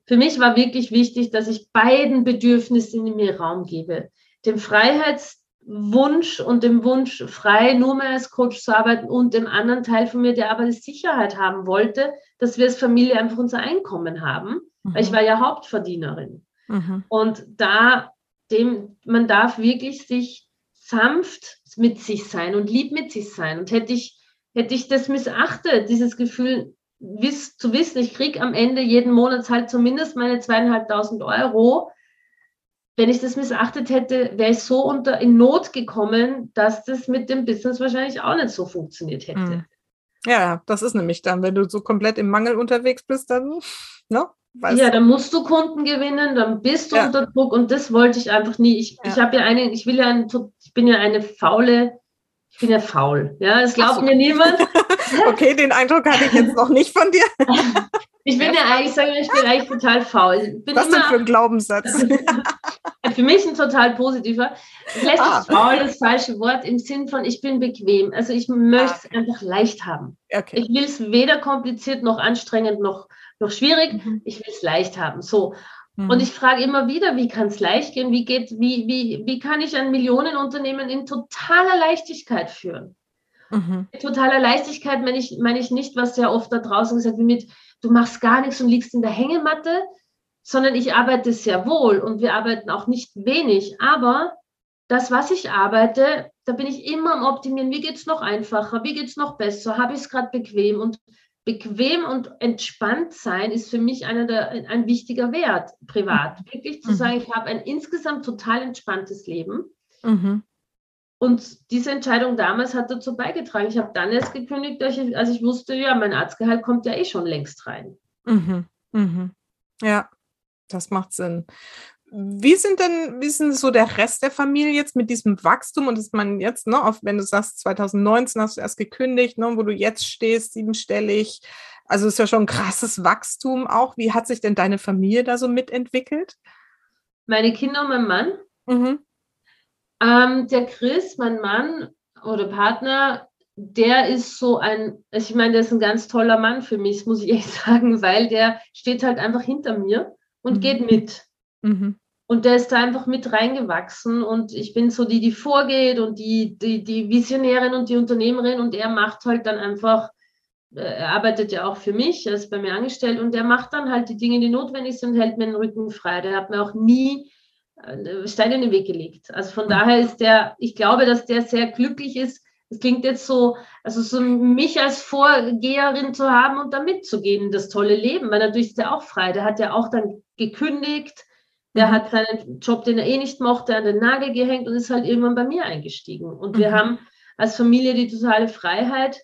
für mich war wirklich wichtig, dass ich beiden Bedürfnissen in mir Raum gebe. Dem Freiheitswunsch und dem Wunsch, frei nur mehr als Coach zu arbeiten und dem anderen Teil von mir, der aber die Sicherheit haben wollte, dass wir als Familie einfach unser Einkommen haben. Mhm. Weil ich war ja Hauptverdienerin. Mhm. Und da, dem, man darf wirklich sich sanft mit sich sein und lieb mit sich sein. Und hätte ich, hätte ich das missachtet, dieses Gefühl, wiss, zu wissen, ich kriege am Ende jeden Monat halt zumindest meine zweieinhalbtausend Euro. Wenn ich das missachtet hätte, wäre ich so unter in Not gekommen, dass das mit dem Business wahrscheinlich auch nicht so funktioniert hätte. Hm. Ja, das ist nämlich dann, wenn du so komplett im Mangel unterwegs bist, dann, ne? Weißt ja, dann musst du Kunden gewinnen, dann bist du ja. unter Druck und das wollte ich einfach nie. Ich, ja. ich habe ja eine, ich will ja, ein, ich bin ja eine faule ich bin ja faul. Ja, das glaubt so. mir niemand. okay, den Eindruck hatte ich jetzt noch nicht von dir. ich bin ja eigentlich, sagen wir, ich bin eigentlich total faul. Was denn für ein Glaubenssatz? für mich ein total positiver. Vielleicht ah. ist faul das falsche Wort im Sinn von, ich bin bequem. Also ich möchte es ah. einfach leicht haben. Okay. Ich will es weder kompliziert noch anstrengend noch, noch schwierig. Mhm. Ich will es leicht haben. So. Mhm. Und ich frage immer wieder, wie kann es leicht gehen? Wie, geht, wie, wie, wie kann ich ein Millionenunternehmen in totaler Leichtigkeit führen? Mhm. Totaler Leichtigkeit meine ich, meine ich nicht, was sehr oft da draußen gesagt wird, mit du machst gar nichts und liegst in der Hängematte, sondern ich arbeite sehr wohl und wir arbeiten auch nicht wenig. Aber das, was ich arbeite, da bin ich immer am Optimieren. Wie geht es noch einfacher? Wie geht es noch besser? Habe ich es gerade bequem? Und bequem und entspannt sein ist für mich einer der, ein wichtiger Wert privat. Mhm. Wirklich zu mhm. sagen, ich habe ein insgesamt total entspanntes Leben. Mhm. Und diese Entscheidung damals hat dazu beigetragen. Ich habe dann erst gekündigt, als ich, als ich wusste, ja, mein Arztgehalt kommt ja eh schon längst rein. Mhm. Mhm. Ja, das macht Sinn. Wie sind denn, wie ist denn so der Rest der Familie jetzt mit diesem Wachstum und dass man jetzt, ne, auf, wenn du sagst, 2019 hast du erst gekündigt, ne, wo du jetzt stehst, siebenstellig, also ist ja schon ein krasses Wachstum auch. Wie hat sich denn deine Familie da so mitentwickelt? Meine Kinder und mein Mann. Mhm. Ähm, der Chris, mein Mann oder Partner, der ist so ein, also ich meine, der ist ein ganz toller Mann für mich, muss ich echt sagen, weil der steht halt einfach hinter mir und mhm. geht mit. Mhm. Und der ist da einfach mit reingewachsen und ich bin so die, die vorgeht und die, die, die Visionärin und die Unternehmerin und er macht halt dann einfach, äh, er arbeitet ja auch für mich, er ist bei mir angestellt und der macht dann halt die Dinge, die notwendig sind und hält mir den Rücken frei. Der hat mir auch nie äh, Steine in den Weg gelegt. Also von mhm. daher ist der, ich glaube, dass der sehr glücklich ist. Es klingt jetzt so, also so mich als Vorgeherin zu haben und da mitzugehen, das tolle Leben, weil natürlich ist er auch frei. Der hat ja auch dann gekündigt, der mhm. hat seinen Job, den er eh nicht mochte, an den Nagel gehängt und ist halt irgendwann bei mir eingestiegen. Und mhm. wir haben als Familie die totale Freiheit.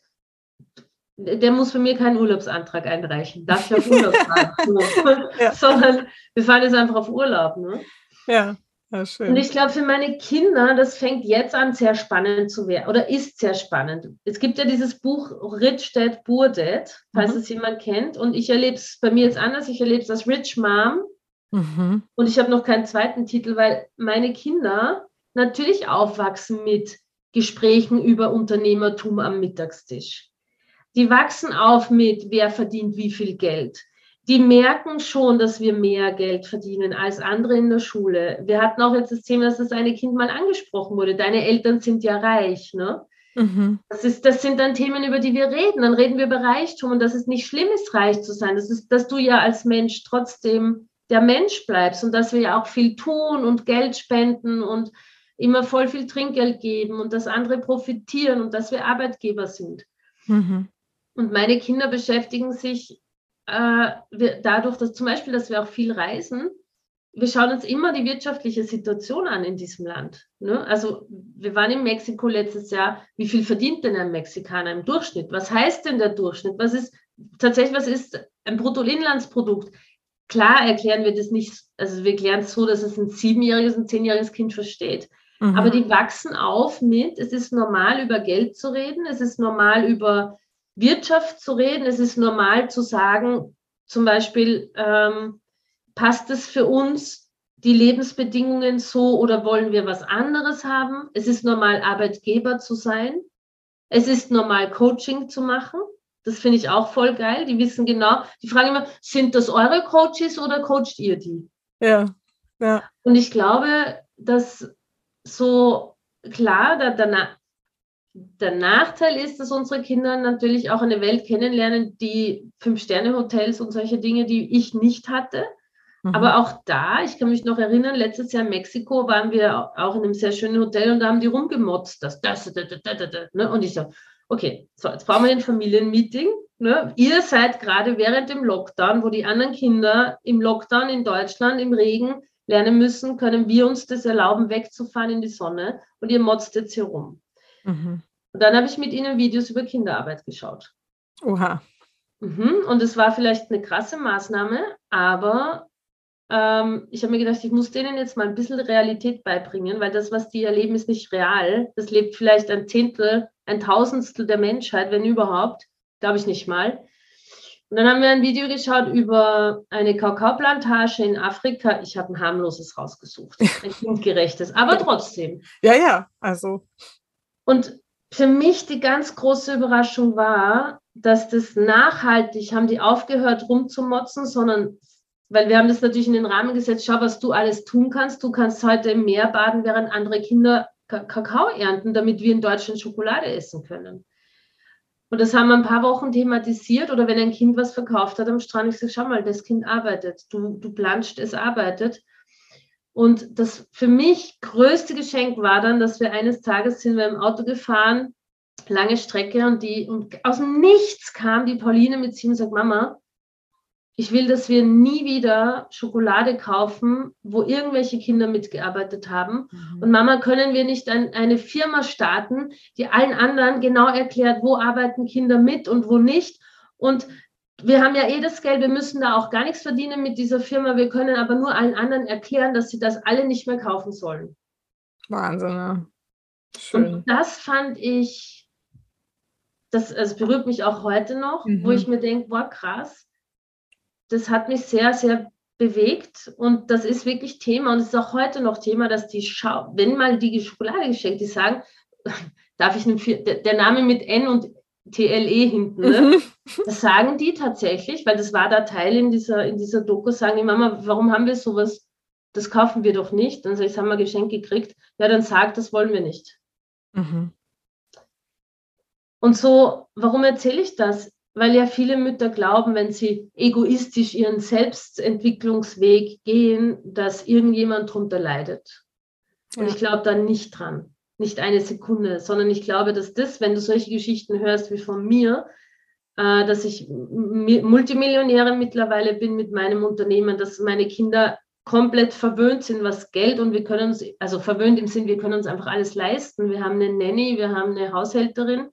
Der muss bei mir keinen Urlaubsantrag einreichen, darf ich auf Urlaub fahren, ja. sondern wir fahren jetzt einfach auf Urlaub. Ne? Ja. Ja, schön. Und ich glaube, für meine Kinder, das fängt jetzt an, sehr spannend zu werden oder ist sehr spannend. Es gibt ja dieses Buch Rich Dad, Poor Dad, falls mhm. es jemand kennt. Und ich erlebe es bei mir jetzt anders. Ich erlebe es als Rich Mom Mhm. Und ich habe noch keinen zweiten Titel, weil meine Kinder natürlich aufwachsen mit Gesprächen über Unternehmertum am Mittagstisch. Die wachsen auf mit, wer verdient wie viel Geld. Die merken schon, dass wir mehr Geld verdienen als andere in der Schule. Wir hatten auch jetzt das Thema, dass das eine Kind mal angesprochen wurde. Deine Eltern sind ja reich, ne? Mhm. Das, ist, das sind dann Themen, über die wir reden. Dann reden wir über Reichtum und dass es nicht schlimm ist, reich zu sein. Das ist, dass du ja als Mensch trotzdem der Mensch bleibst und dass wir ja auch viel tun und Geld spenden und immer voll viel Trinkgeld geben und dass andere profitieren und dass wir Arbeitgeber sind. Mhm. Und meine Kinder beschäftigen sich äh, dadurch, dass zum Beispiel, dass wir auch viel reisen, wir schauen uns immer die wirtschaftliche Situation an in diesem Land. Ne? Also wir waren in Mexiko letztes Jahr. Wie viel verdient denn ein Mexikaner im Durchschnitt? Was heißt denn der Durchschnitt? Was ist tatsächlich, was ist ein Bruttoinlandsprodukt? Klar erklären wir das nicht, also wir erklären es so, dass es ein siebenjähriges und zehnjähriges Kind versteht. Mhm. Aber die wachsen auf mit, es ist normal, über Geld zu reden, es ist normal, über Wirtschaft zu reden, es ist normal zu sagen, zum Beispiel, ähm, passt es für uns die Lebensbedingungen so oder wollen wir was anderes haben? Es ist normal, Arbeitgeber zu sein. Es ist normal, Coaching zu machen. Das finde ich auch voll geil. Die wissen genau, die fragen immer, sind das eure Coaches oder coacht ihr die? Ja, ja. Und ich glaube, dass so klar, der, der, der Nachteil ist, dass unsere Kinder natürlich auch eine Welt kennenlernen, die Fünf-Sterne-Hotels und solche Dinge, die ich nicht hatte. Mhm. Aber auch da, ich kann mich noch erinnern, letztes Jahr in Mexiko waren wir auch in einem sehr schönen Hotel und da haben die rumgemotzt. Das, das, das, das, das, das, ne? Und ich so, okay, so, jetzt brauchen wir ein Familienmeeting. Ne? Ihr seid gerade während dem Lockdown, wo die anderen Kinder im Lockdown in Deutschland im Regen lernen müssen, können wir uns das erlauben, wegzufahren in die Sonne und ihr motzt jetzt hier rum. Mhm. Und dann habe ich mit ihnen Videos über Kinderarbeit geschaut. Oha. Mhm. Und es war vielleicht eine krasse Maßnahme, aber ähm, ich habe mir gedacht, ich muss denen jetzt mal ein bisschen Realität beibringen, weil das, was die erleben, ist nicht real. Das lebt vielleicht ein Zehntel ein Tausendstel der Menschheit, wenn überhaupt, glaube ich nicht mal. Und dann haben wir ein Video geschaut über eine Kakaoplantage in Afrika. Ich habe ein harmloses rausgesucht, ein kindgerechtes, aber trotzdem. Ja, ja, also. Und für mich die ganz große Überraschung war, dass das nachhaltig, haben die aufgehört rumzumotzen, sondern, weil wir haben das natürlich in den Rahmen gesetzt, schau, was du alles tun kannst. Du kannst heute im Meer baden, während andere Kinder Kakao ernten, damit wir in Deutschland Schokolade essen können. Und das haben wir ein paar Wochen thematisiert. Oder wenn ein Kind was verkauft hat am Strand, ich sage, schau mal, das Kind arbeitet. Du, du planscht, es arbeitet. Und das für mich größte Geschenk war dann, dass wir eines Tages sind wir im Auto gefahren, lange Strecke und die und aus dem Nichts kam die Pauline mit sie und sagt, Mama, ich will, dass wir nie wieder Schokolade kaufen, wo irgendwelche Kinder mitgearbeitet haben. Mhm. Und Mama, können wir nicht ein, eine Firma starten, die allen anderen genau erklärt, wo arbeiten Kinder mit und wo nicht. Und wir haben ja eh das Geld, wir müssen da auch gar nichts verdienen mit dieser Firma. Wir können aber nur allen anderen erklären, dass sie das alle nicht mehr kaufen sollen. Wahnsinn, ja. Schön. Und das fand ich, das, das berührt mich auch heute noch, mhm. wo ich mir denke, boah, krass, das hat mich sehr, sehr bewegt und das ist wirklich Thema und es ist auch heute noch Thema, dass die Schau, wenn mal die Schokolade geschenkt, die sagen, darf ich einen, der Name mit N und TLE hinten, ne? Mhm. das sagen die tatsächlich, weil das war da Teil in dieser, in dieser Doku, sagen die Mama, warum haben wir sowas, das kaufen wir doch nicht. Dann sage ich, das haben wir geschenkt gekriegt. Ja, dann sagt, das wollen wir nicht. Mhm. Und so, warum erzähle ich das? Weil ja viele Mütter glauben, wenn sie egoistisch ihren Selbstentwicklungsweg gehen, dass irgendjemand darunter leidet. Und ja. ich glaube da nicht dran, nicht eine Sekunde, sondern ich glaube, dass das, wenn du solche Geschichten hörst wie von mir, äh, dass ich Multimillionäre mittlerweile bin mit meinem Unternehmen, dass meine Kinder komplett verwöhnt sind, was Geld und wir können uns, also verwöhnt im Sinn, wir können uns einfach alles leisten. Wir haben eine Nanny, wir haben eine Haushälterin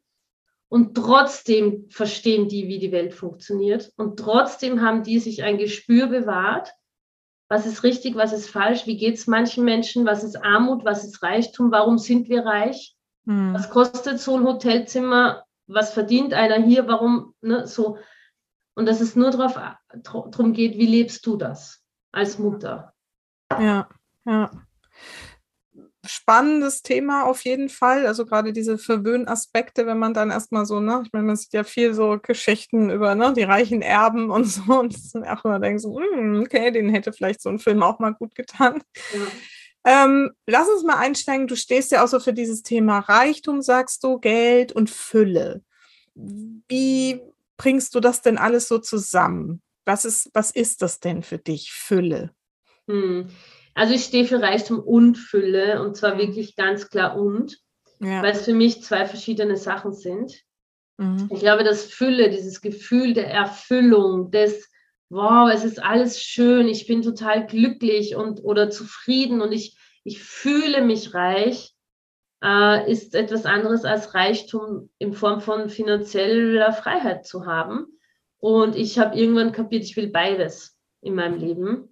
und trotzdem verstehen die, wie die Welt funktioniert. Und trotzdem haben die sich ein Gespür bewahrt, was ist richtig, was ist falsch, wie geht es manchen Menschen, was ist Armut, was ist Reichtum, warum sind wir reich, hm. was kostet so ein Hotelzimmer, was verdient einer hier, warum, ne, so. Und dass es nur darum geht, wie lebst du das als Mutter? Ja, ja spannendes Thema auf jeden Fall. Also gerade diese Verwöhnaspekte, wenn man dann erstmal so, ne, ich meine, man sieht ja viel so Geschichten über ne, die reichen Erben und so und dann auch immer denkt so, mm, okay, den hätte vielleicht so ein Film auch mal gut getan. Ja. Ähm, lass uns mal einsteigen. Du stehst ja auch so für dieses Thema Reichtum, sagst du, Geld und Fülle. Wie bringst du das denn alles so zusammen? Was ist, was ist das denn für dich, Fülle? Hm. Also ich stehe für Reichtum und Fülle und zwar wirklich ganz klar und, ja. weil es für mich zwei verschiedene Sachen sind. Mhm. Ich glaube, dass Fülle, dieses Gefühl der Erfüllung, des wow, es ist alles schön, ich bin total glücklich und oder zufrieden und ich, ich fühle mich reich, äh, ist etwas anderes als Reichtum in Form von finanzieller Freiheit zu haben. Und ich habe irgendwann kapiert, ich will beides in meinem Leben.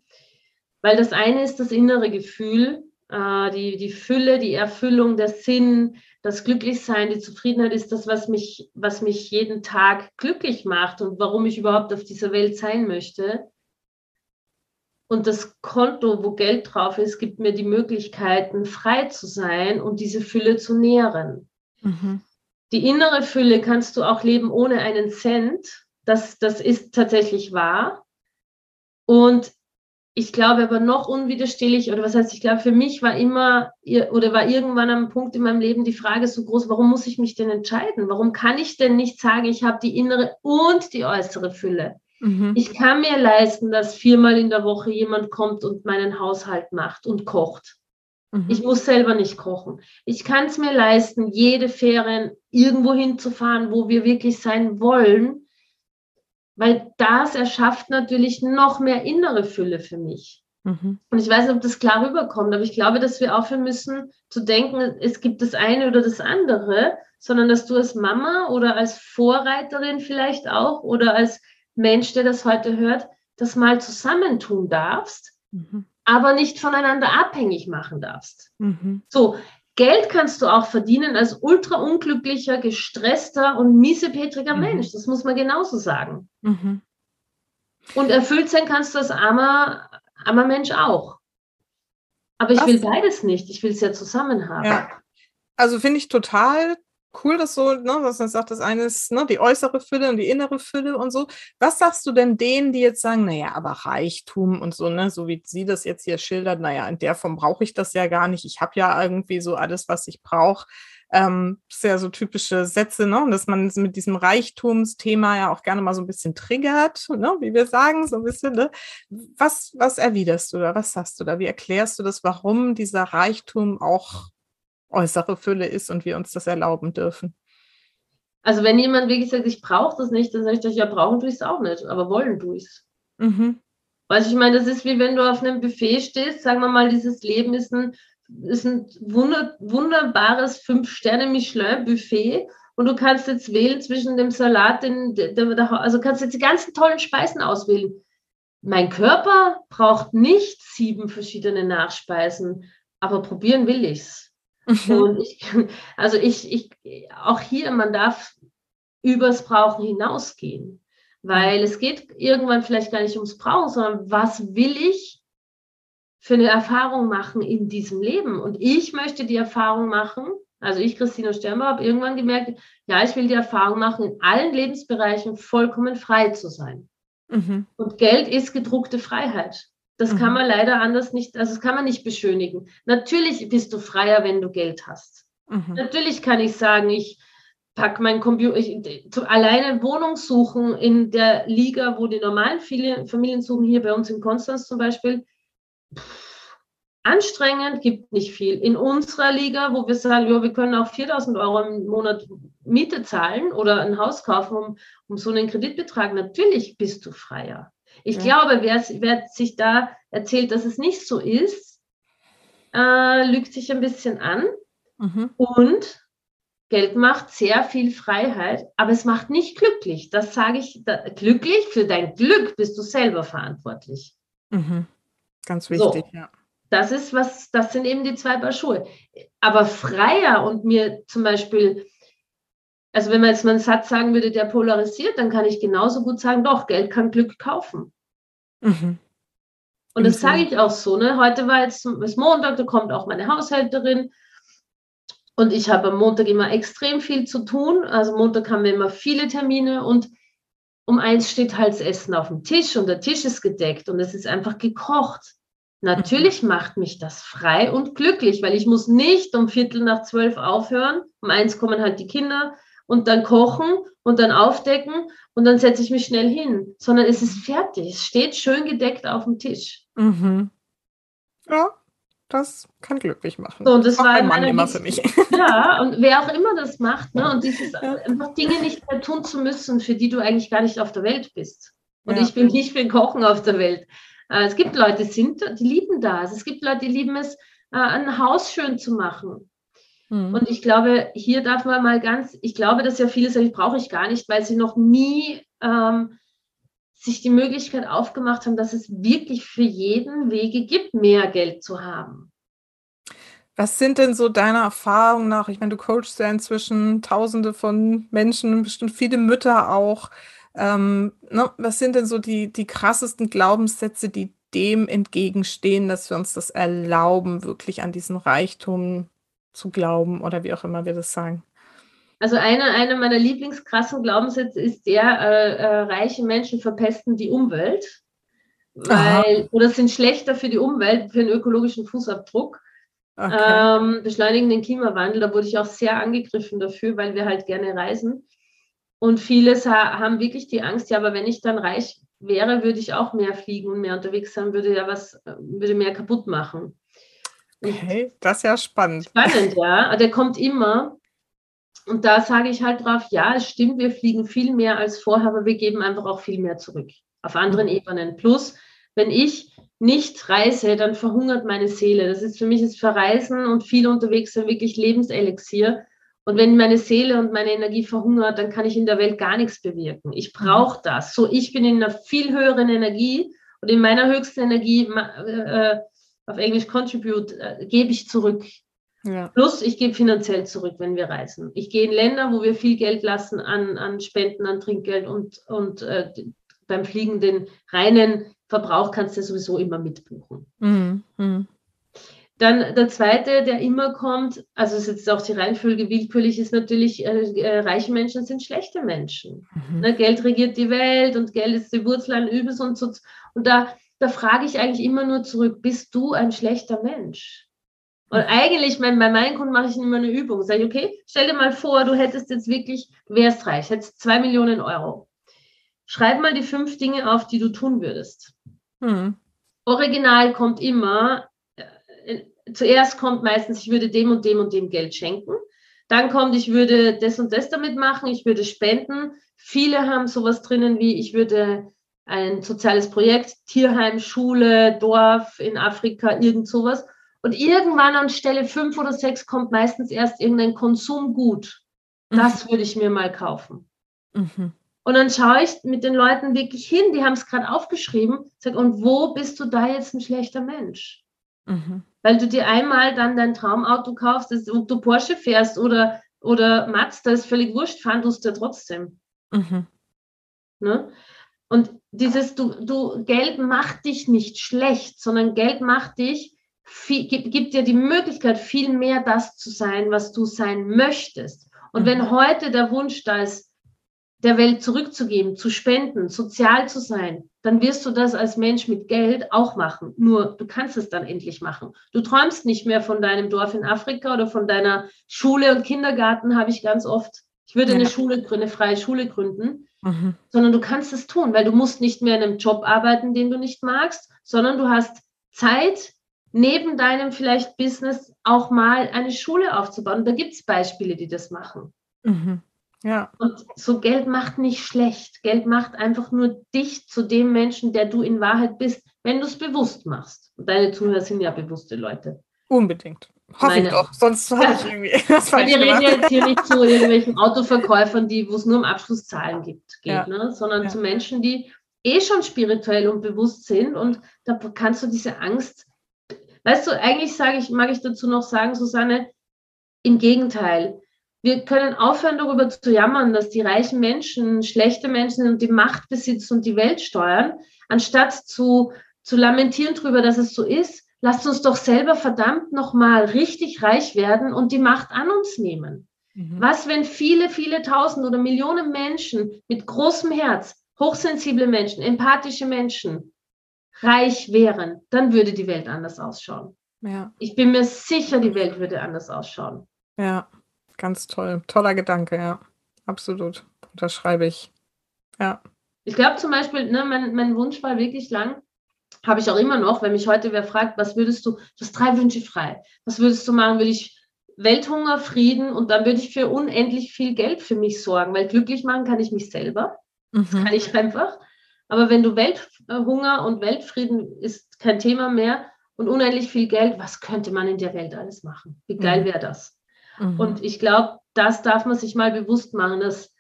Weil das eine ist das innere Gefühl, äh, die, die Fülle, die Erfüllung, der Sinn, das Glücklichsein, die Zufriedenheit ist das, was mich, was mich jeden Tag glücklich macht und warum ich überhaupt auf dieser Welt sein möchte. Und das Konto, wo Geld drauf ist, gibt mir die Möglichkeiten, frei zu sein und diese Fülle zu nähren. Mhm. Die innere Fülle kannst du auch leben ohne einen Cent. Das, das ist tatsächlich wahr. Und ich glaube aber noch unwiderstehlich, oder was heißt, ich glaube, für mich war immer oder war irgendwann am Punkt in meinem Leben die Frage so groß, warum muss ich mich denn entscheiden? Warum kann ich denn nicht sagen, ich habe die innere und die äußere Fülle? Mhm. Ich kann mir leisten, dass viermal in der Woche jemand kommt und meinen Haushalt macht und kocht. Mhm. Ich muss selber nicht kochen. Ich kann es mir leisten, jede Ferien irgendwo hinzufahren, wo wir wirklich sein wollen weil das erschafft natürlich noch mehr innere Fülle für mich. Mhm. Und ich weiß nicht, ob das klar rüberkommt, aber ich glaube, dass wir aufhören müssen zu denken, es gibt das eine oder das andere, sondern dass du als Mama oder als Vorreiterin vielleicht auch oder als Mensch, der das heute hört, das mal zusammentun darfst, mhm. aber nicht voneinander abhängig machen darfst. Mhm. So, Geld kannst du auch verdienen als ultra unglücklicher, gestresster und miesepetriger mhm. Mensch. Das muss man genauso sagen. Mhm. Und erfüllt sein kannst du als armer, armer Mensch auch. Aber ich Was? will beides nicht. Ich will es ja zusammen haben. Ja. Also finde ich total cool, dass so, ne, was man sagt, das eine ist ne, die äußere Fülle und die innere Fülle und so. Was sagst du denn denen, die jetzt sagen, naja, aber Reichtum und so, ne, so wie sie das jetzt hier schildert, naja, in der Form brauche ich das ja gar nicht. Ich habe ja irgendwie so alles, was ich brauche. Ähm, ist ja so typische Sätze, ne? dass man mit diesem Reichtumsthema ja auch gerne mal so ein bisschen triggert, ne? wie wir sagen, so ein bisschen. Ne? Was, was erwiderst du da? Was sagst du da? Wie erklärst du das, warum dieser Reichtum auch äußere Fülle ist und wir uns das erlauben dürfen. Also wenn jemand wirklich sagt, ich brauche das nicht, dann sage ich, ja, brauchen tue ich es auch nicht, aber wollen tue ich es. Mhm. Weißt ich meine, das ist wie wenn du auf einem Buffet stehst, sagen wir mal, dieses Leben ist ein, ist ein wunder, wunderbares Fünf-Sterne-Michelin-Buffet und du kannst jetzt wählen zwischen dem Salat, den, also kannst jetzt die ganzen tollen Speisen auswählen. Mein Körper braucht nicht sieben verschiedene Nachspeisen, aber probieren will ich's. Mhm. Und ich, also ich, ich, auch hier, man darf übers Brauchen hinausgehen, weil es geht irgendwann vielleicht gar nicht ums Brauchen, sondern was will ich für eine Erfahrung machen in diesem Leben? Und ich möchte die Erfahrung machen, also ich, Christina Stürmer, habe irgendwann gemerkt, ja, ich will die Erfahrung machen, in allen Lebensbereichen vollkommen frei zu sein. Mhm. Und Geld ist gedruckte Freiheit. Das mhm. kann man leider anders nicht, also das kann man nicht beschönigen. Natürlich bist du freier, wenn du Geld hast. Mhm. Natürlich kann ich sagen, ich packe meinen Computer, ich, zu, alleine Wohnung suchen in der Liga, wo die normalen Familien suchen, hier bei uns in Konstanz zum Beispiel, pff, anstrengend, gibt nicht viel. In unserer Liga, wo wir sagen, ja, wir können auch 4000 Euro im Monat Miete zahlen oder ein Haus kaufen, um, um so einen Kreditbetrag, natürlich bist du freier. Ich ja. glaube, wer, wer, sich da erzählt, dass es nicht so ist, äh, lügt sich ein bisschen an. Mhm. Und Geld macht sehr viel Freiheit, aber es macht nicht glücklich. Das sage ich, da, glücklich, für dein Glück bist du selber verantwortlich. Mhm. Ganz wichtig, so. ja. Das ist was, das sind eben die zwei Paar Schuhe. Aber freier und mir zum Beispiel, also wenn man jetzt mal einen Satz sagen würde, der polarisiert, dann kann ich genauso gut sagen, doch, Geld kann Glück kaufen. Mhm. Und das sage ich auch so. Ne? Heute war jetzt ist Montag, da kommt auch meine Haushälterin. Und ich habe am Montag immer extrem viel zu tun. Also Montag haben wir immer viele Termine und um eins steht halt das Essen auf dem Tisch und der Tisch ist gedeckt und es ist einfach gekocht. Natürlich mhm. macht mich das frei und glücklich, weil ich muss nicht um Viertel nach zwölf aufhören. Um eins kommen halt die Kinder und dann kochen und dann aufdecken und dann setze ich mich schnell hin, sondern es ist fertig. Es steht schön gedeckt auf dem Tisch. Mhm. Ja, das kann glücklich machen. So, und das, das war Mann immer für mich. Ja, und wer auch immer das macht, ne, und dieses ja. einfach Dinge nicht mehr tun zu müssen, für die du eigentlich gar nicht auf der Welt bist. Und ja. ich bin nicht für Kochen auf der Welt. Äh, es gibt Leute, die, sind, die lieben das. Es gibt Leute, die lieben es, äh, ein Haus schön zu machen. Mhm. Und ich glaube, hier darf man mal ganz, ich glaube, dass ja viele sagen, brauche ich gar nicht, weil sie noch nie ähm, sich die Möglichkeit aufgemacht haben, dass es wirklich für jeden Wege gibt, mehr Geld zu haben. Was sind denn so deiner Erfahrung nach? Ich meine, du coachst ja inzwischen Tausende von Menschen, bestimmt viele Mütter auch. Ähm, ne, was sind denn so die, die krassesten Glaubenssätze, die dem entgegenstehen, dass wir uns das erlauben, wirklich an diesen Reichtum zu glauben oder wie auch immer wir das sagen? Also einer, einer meiner lieblingskrassen Glaubenssätze ist der, äh, äh, reiche Menschen verpesten die Umwelt, weil, oder sind schlechter für die Umwelt, für den ökologischen Fußabdruck. Okay. Ähm, beschleunigen den Klimawandel, da wurde ich auch sehr angegriffen dafür, weil wir halt gerne reisen. Und viele haben wirklich die Angst, ja, aber wenn ich dann reich wäre, würde ich auch mehr fliegen und mehr unterwegs sein, würde ja was, würde mehr kaputt machen. Okay, das ist ja spannend. Spannend, ja. Der kommt immer. Und da sage ich halt drauf, ja, es stimmt, wir fliegen viel mehr als vorher, aber wir geben einfach auch viel mehr zurück auf anderen mhm. Ebenen. Plus, wenn ich nicht reise, dann verhungert meine Seele. Das ist für mich das Verreisen und viel unterwegs sein wirklich Lebenselixier. Und wenn meine Seele und meine Energie verhungert, dann kann ich in der Welt gar nichts bewirken. Ich mhm. brauche das. So, ich bin in einer viel höheren Energie und in meiner höchsten Energie, äh, auf Englisch contribute, äh, gebe ich zurück. Ja. Plus, ich gebe finanziell zurück, wenn wir reisen. Ich gehe in Länder, wo wir viel Geld lassen an, an Spenden, an Trinkgeld und, und äh, beim Fliegen den reinen Verbrauch kannst du sowieso immer mitbuchen. Mhm. Mhm. Dann der zweite, der immer kommt, also es ist jetzt auch die Reihenfolge willkürlich, ist natürlich, äh, äh, reiche Menschen sind schlechte Menschen. Mhm. Ne, Geld regiert die Welt und Geld ist die Wurzel allen Übels und so. Und da, da frage ich eigentlich immer nur zurück, bist du ein schlechter Mensch? Und eigentlich, mein, bei meinen Kunden mache ich immer eine Übung. Sage ich, okay, stell dir mal vor, du hättest jetzt wirklich, du wärst reich, hättest zwei Millionen Euro. Schreib mal die fünf Dinge auf, die du tun würdest. Mhm. Original kommt immer, zuerst kommt meistens, ich würde dem und dem und dem Geld schenken. Dann kommt, ich würde das und das damit machen, ich würde spenden. Viele haben sowas drinnen wie, ich würde ein soziales Projekt, Tierheim, Schule, Dorf in Afrika, irgend sowas. Und irgendwann an Stelle fünf oder sechs kommt meistens erst irgendein Konsumgut. Das mhm. würde ich mir mal kaufen. Mhm. Und dann schaue ich mit den Leuten wirklich hin, die haben es gerade aufgeschrieben, sage, und wo bist du da jetzt ein schlechter Mensch? Mhm. Weil du dir einmal dann dein Traumauto kaufst, das, ob du Porsche fährst oder, oder Mazda, ist völlig wurscht, fahren du ja trotzdem. Mhm. Ne? Und dieses, du, du, Geld macht dich nicht schlecht, sondern Geld macht dich, viel, gibt, gibt dir die Möglichkeit, viel mehr das zu sein, was du sein möchtest. Und mhm. wenn heute der Wunsch da ist, der Welt zurückzugeben, zu spenden, sozial zu sein, dann wirst du das als Mensch mit Geld auch machen. Nur du kannst es dann endlich machen. Du träumst nicht mehr von deinem Dorf in Afrika oder von deiner Schule und Kindergarten, habe ich ganz oft. Ich würde eine Schule gründen, eine freie Schule gründen, mhm. sondern du kannst es tun, weil du musst nicht mehr in einem Job arbeiten, den du nicht magst, sondern du hast Zeit, neben deinem vielleicht Business auch mal eine Schule aufzubauen. Und da gibt es Beispiele, die das machen. Mhm. Ja. Und so Geld macht nicht schlecht. Geld macht einfach nur dich zu dem Menschen, der du in Wahrheit bist, wenn du es bewusst machst. Und deine Zuhörer sind ja bewusste Leute. Unbedingt. Hoffe ich doch, sonst habe ich irgendwie was falsch Wir reden jetzt hier nicht zu irgendwelchen Autoverkäufern, die, wo es nur um Abschlusszahlen gibt, geht, ja. ne? sondern ja. zu Menschen, die eh schon spirituell und bewusst sind und da kannst du diese Angst, weißt du, eigentlich sage ich, mag ich dazu noch sagen, Susanne, im Gegenteil, wir können aufhören, darüber zu jammern, dass die reichen Menschen schlechte Menschen sind und die Macht besitzen und die Welt steuern, anstatt zu, zu lamentieren darüber, dass es so ist. Lasst uns doch selber verdammt nochmal richtig reich werden und die Macht an uns nehmen. Mhm. Was, wenn viele, viele tausend oder Millionen Menschen mit großem Herz, hochsensible Menschen, empathische Menschen reich wären, dann würde die Welt anders ausschauen. Ja. Ich bin mir sicher, die Welt würde anders ausschauen. Ja. Ganz toll. Toller Gedanke, ja. Absolut. Unterschreibe ich. Ja. Ich glaube zum Beispiel, ne, mein, mein Wunsch war wirklich lang, habe ich auch immer noch, wenn mich heute wer fragt, was würdest du, du hast drei Wünsche frei. Was würdest du machen? Würde ich Welthunger, Frieden und dann würde ich für unendlich viel Geld für mich sorgen, weil glücklich machen kann ich mich selber. Mhm. Das kann ich einfach. Aber wenn du Welthunger und Weltfrieden ist kein Thema mehr und unendlich viel Geld, was könnte man in der Welt alles machen? Wie geil mhm. wäre das? Mhm. Und ich glaube, das darf man sich mal bewusst machen, dass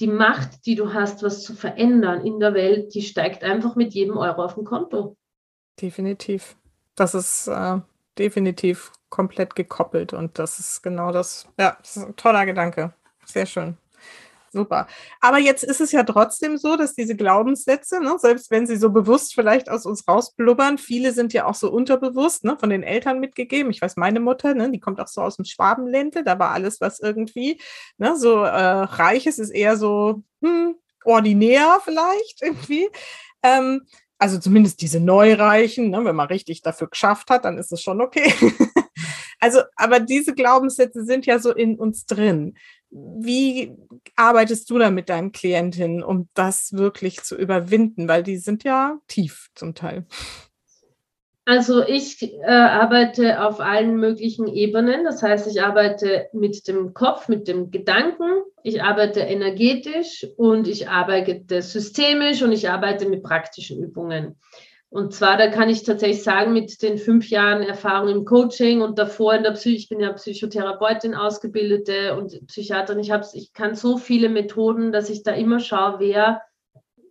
die Macht, die du hast, was zu verändern in der Welt, die steigt einfach mit jedem Euro auf dem Konto. Definitiv. Das ist äh, definitiv komplett gekoppelt und das ist genau das. Ja, das ist ein toller Gedanke. Sehr schön. Super. Aber jetzt ist es ja trotzdem so, dass diese Glaubenssätze, ne, selbst wenn sie so bewusst vielleicht aus uns rausblubbern, viele sind ja auch so unterbewusst, ne, von den Eltern mitgegeben. Ich weiß, meine Mutter, ne, die kommt auch so aus dem Schwabenländle, da war alles, was irgendwie ne, so äh, reich ist, ist eher so hm, ordinär vielleicht irgendwie. Ähm, also zumindest diese Neureichen, ne, wenn man richtig dafür geschafft hat, dann ist es schon okay. also, aber diese Glaubenssätze sind ja so in uns drin. Wie arbeitest du da mit deinen Klientinnen, um das wirklich zu überwinden? Weil die sind ja tief zum Teil. Also ich äh, arbeite auf allen möglichen Ebenen. Das heißt, ich arbeite mit dem Kopf, mit dem Gedanken, ich arbeite energetisch und ich arbeite systemisch und ich arbeite mit praktischen Übungen. Und zwar, da kann ich tatsächlich sagen, mit den fünf Jahren Erfahrung im Coaching und davor in der Psyche, ich bin ja Psychotherapeutin ausgebildete und Psychiaterin, ich, ich kann so viele Methoden, dass ich da immer schaue, wer,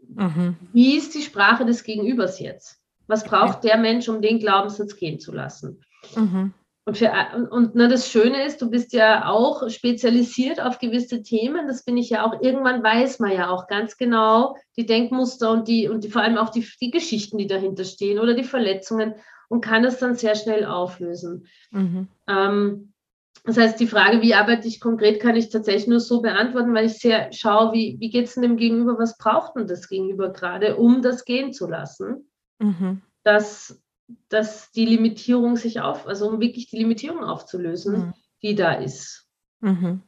mhm. wie ist die Sprache des Gegenübers jetzt? Was braucht der Mensch, um den Glaubenssatz gehen zu lassen? Mhm. Und, für, und, und na, das Schöne ist, du bist ja auch spezialisiert auf gewisse Themen. Das bin ich ja auch. Irgendwann weiß man ja auch ganz genau die Denkmuster und die, und die, vor allem auch die, die Geschichten, die dahinter stehen oder die Verletzungen und kann das dann sehr schnell auflösen. Mhm. Ähm, das heißt, die Frage, wie arbeite ich konkret, kann ich tatsächlich nur so beantworten, weil ich sehr schaue, wie, wie geht es denn dem Gegenüber, was braucht denn das Gegenüber gerade, um das gehen zu lassen. Mhm. Das dass die Limitierung sich auf, also um wirklich die Limitierung aufzulösen, mhm. die da ist. Mhm.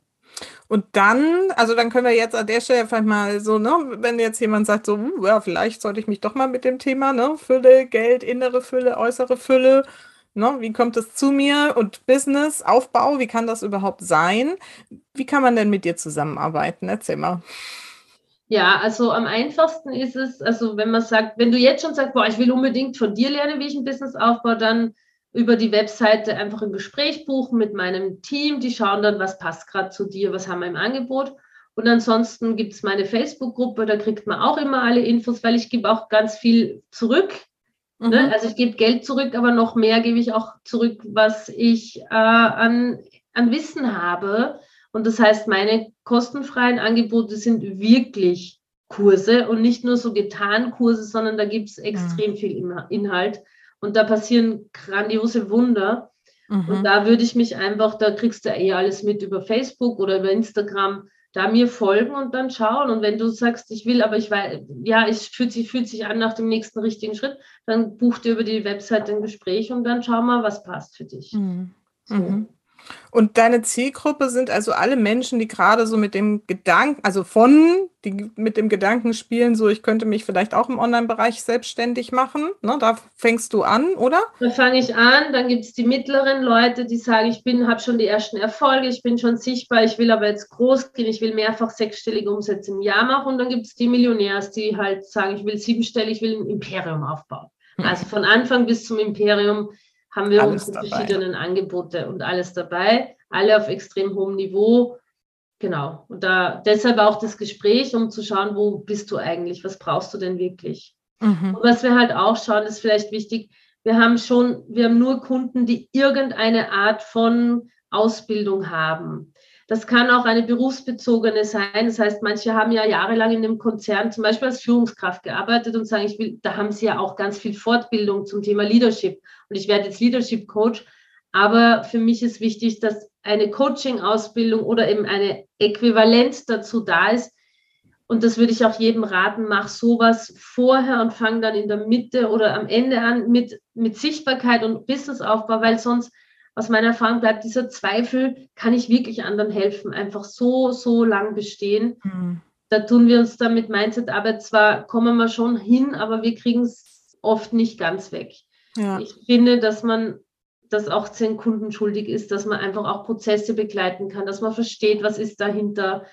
Und dann, also dann können wir jetzt an der Stelle einfach mal so, ne, wenn jetzt jemand sagt, so, uh, ja, vielleicht sollte ich mich doch mal mit dem Thema, ne, Fülle, Geld, innere Fülle, äußere Fülle, ne, wie kommt es zu mir und Business, Aufbau, wie kann das überhaupt sein? Wie kann man denn mit dir zusammenarbeiten? Erzähl mal. Ja, also am einfachsten ist es, also wenn man sagt, wenn du jetzt schon sagst, boah, ich will unbedingt von dir lernen, wie ich ein Business aufbaue, dann über die Webseite einfach ein Gespräch buchen mit meinem Team. Die schauen dann, was passt gerade zu dir, was haben wir im Angebot. Und ansonsten gibt es meine Facebook-Gruppe, da kriegt man auch immer alle Infos, weil ich gebe auch ganz viel zurück. Ne? Mhm. Ne? Also ich gebe Geld zurück, aber noch mehr gebe ich auch zurück, was ich äh, an, an Wissen habe. Und das heißt, meine kostenfreien Angebote sind wirklich Kurse und nicht nur so getan Kurse, sondern da gibt es extrem mhm. viel Inhalt und da passieren grandiose Wunder. Mhm. Und da würde ich mich einfach, da kriegst du eh alles mit über Facebook oder über Instagram, da mir folgen und dann schauen. Und wenn du sagst, ich will, aber ich weiß, ja, es fühlt sich, fühlt sich an nach dem nächsten richtigen Schritt, dann buch dir über die Website ein Gespräch und dann schau mal, was passt für dich. Mhm. So. Und deine Zielgruppe sind also alle Menschen, die gerade so mit dem Gedanken, also von, die mit dem Gedanken spielen, so ich könnte mich vielleicht auch im Online-Bereich selbstständig machen. Ne, da fängst du an, oder? Da fange ich an. Dann gibt es die mittleren Leute, die sagen, ich bin, habe schon die ersten Erfolge, ich bin schon sichtbar, ich will aber jetzt groß gehen, ich will mehrfach sechsstellige Umsätze im Jahr machen. Und dann gibt es die Millionärs, die halt sagen, ich will siebenstellig, ich will ein Imperium aufbauen. Hm. Also von Anfang bis zum Imperium haben wir alles unsere dabei. verschiedenen Angebote und alles dabei, alle auf extrem hohem Niveau. Genau. Und da deshalb auch das Gespräch, um zu schauen, wo bist du eigentlich, was brauchst du denn wirklich? Mhm. Und was wir halt auch schauen, ist vielleicht wichtig, wir haben schon, wir haben nur Kunden, die irgendeine Art von Ausbildung haben. Das kann auch eine berufsbezogene sein. Das heißt, manche haben ja jahrelang in einem Konzern zum Beispiel als Führungskraft gearbeitet und sagen, ich will, da haben sie ja auch ganz viel Fortbildung zum Thema Leadership. Und ich werde jetzt Leadership Coach. Aber für mich ist wichtig, dass eine Coaching-Ausbildung oder eben eine Äquivalenz dazu da ist. Und das würde ich auch jedem raten, mach sowas vorher und fang dann in der Mitte oder am Ende an mit, mit Sichtbarkeit und Businessaufbau, weil sonst aus meiner Erfahrung bleibt dieser Zweifel, kann ich wirklich anderen helfen, einfach so, so lang bestehen. Mhm. Da tun wir uns dann mit Mindset-Arbeit zwar, kommen wir schon hin, aber wir kriegen es oft nicht ganz weg. Ja. Ich finde, dass man das auch den Kunden schuldig ist, dass man einfach auch Prozesse begleiten kann, dass man versteht, was ist dahinter,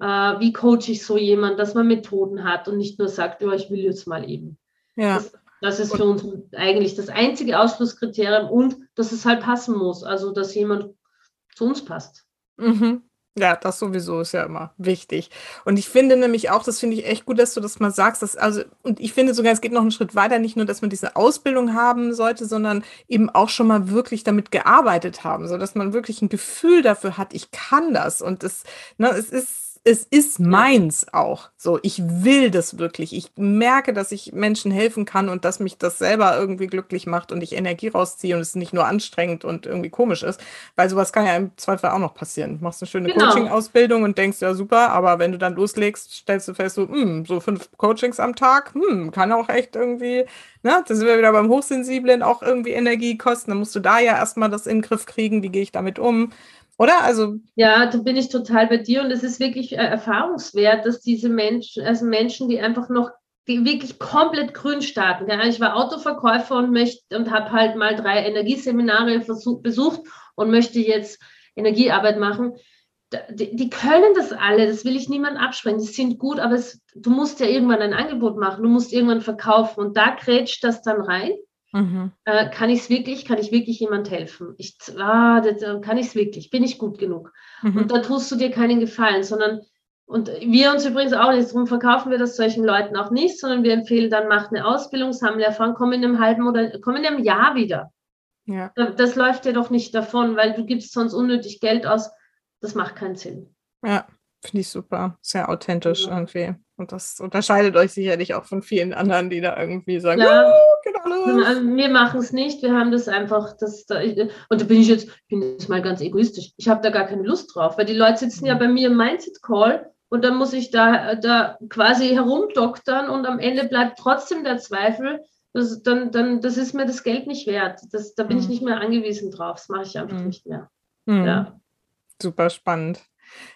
äh, wie coache ich so jemand, dass man Methoden hat und nicht nur sagt, oh, ich will jetzt mal eben. Ja. Das, das ist für uns eigentlich das einzige Ausschlusskriterium und dass es halt passen muss, also dass jemand zu uns passt. Mhm. Ja, das sowieso ist ja immer wichtig. Und ich finde nämlich auch, das finde ich echt gut, dass du das mal sagst, dass also, und ich finde sogar, es geht noch einen Schritt weiter, nicht nur, dass man diese Ausbildung haben sollte, sondern eben auch schon mal wirklich damit gearbeitet haben, so dass man wirklich ein Gefühl dafür hat, ich kann das. Und es, ne, es ist es ist meins auch. So, ich will das wirklich. Ich merke, dass ich Menschen helfen kann und dass mich das selber irgendwie glücklich macht und ich Energie rausziehe und es nicht nur anstrengend und irgendwie komisch ist, weil sowas kann ja im Zweifel auch noch passieren. Du machst eine schöne genau. Coaching-Ausbildung und denkst, ja super, aber wenn du dann loslegst, stellst du fest, so, hm, so fünf Coachings am Tag, hm, kann auch echt irgendwie, ne, das sind wir wieder beim Hochsensiblen, auch irgendwie Energie kosten. Dann musst du da ja erstmal das in den Griff kriegen, wie gehe ich damit um. Oder? Also ja, da bin ich total bei dir und es ist wirklich äh, erfahrungswert, dass diese Menschen, also Menschen, die einfach noch die wirklich komplett grün starten. Ja, ich war Autoverkäufer und möchte und habe halt mal drei Energieseminare versuch, besucht und möchte jetzt Energiearbeit machen. Die, die, können das alle, das will ich niemand absprechen. Die sind gut, aber es, du musst ja irgendwann ein Angebot machen, du musst irgendwann verkaufen und da grätscht das dann rein. Mhm. Äh, kann ich es wirklich, kann ich wirklich jemand helfen? Ich, ah, das, äh, kann ich es wirklich? Bin ich gut genug? Mhm. Und da tust du dir keinen Gefallen, sondern und wir uns übrigens auch nicht, darum verkaufen wir das solchen Leuten auch nicht, sondern wir empfehlen dann, macht eine Ausbildung, sammle Erfahrung, komm in einem halben oder komm in einem Jahr wieder. Ja. Das läuft dir doch nicht davon, weil du gibst sonst unnötig Geld aus. Das macht keinen Sinn. Ja, finde ich super. Sehr authentisch ja. irgendwie. Und das unterscheidet euch sicherlich auch von vielen anderen, die da irgendwie sagen, ja, oh, also wir machen es nicht, wir haben das einfach, das, da, und da bin ich jetzt, bin jetzt mal ganz egoistisch, ich habe da gar keine Lust drauf, weil die Leute sitzen ja mhm. bei mir im Mindset-Call und dann muss ich da, da quasi herumdoktern und am Ende bleibt trotzdem der Zweifel, das, dann, dann, das ist mir das Geld nicht wert. Das, da bin mhm. ich nicht mehr angewiesen drauf. Das mache ich einfach mhm. nicht mehr. Mhm. Ja. Super spannend.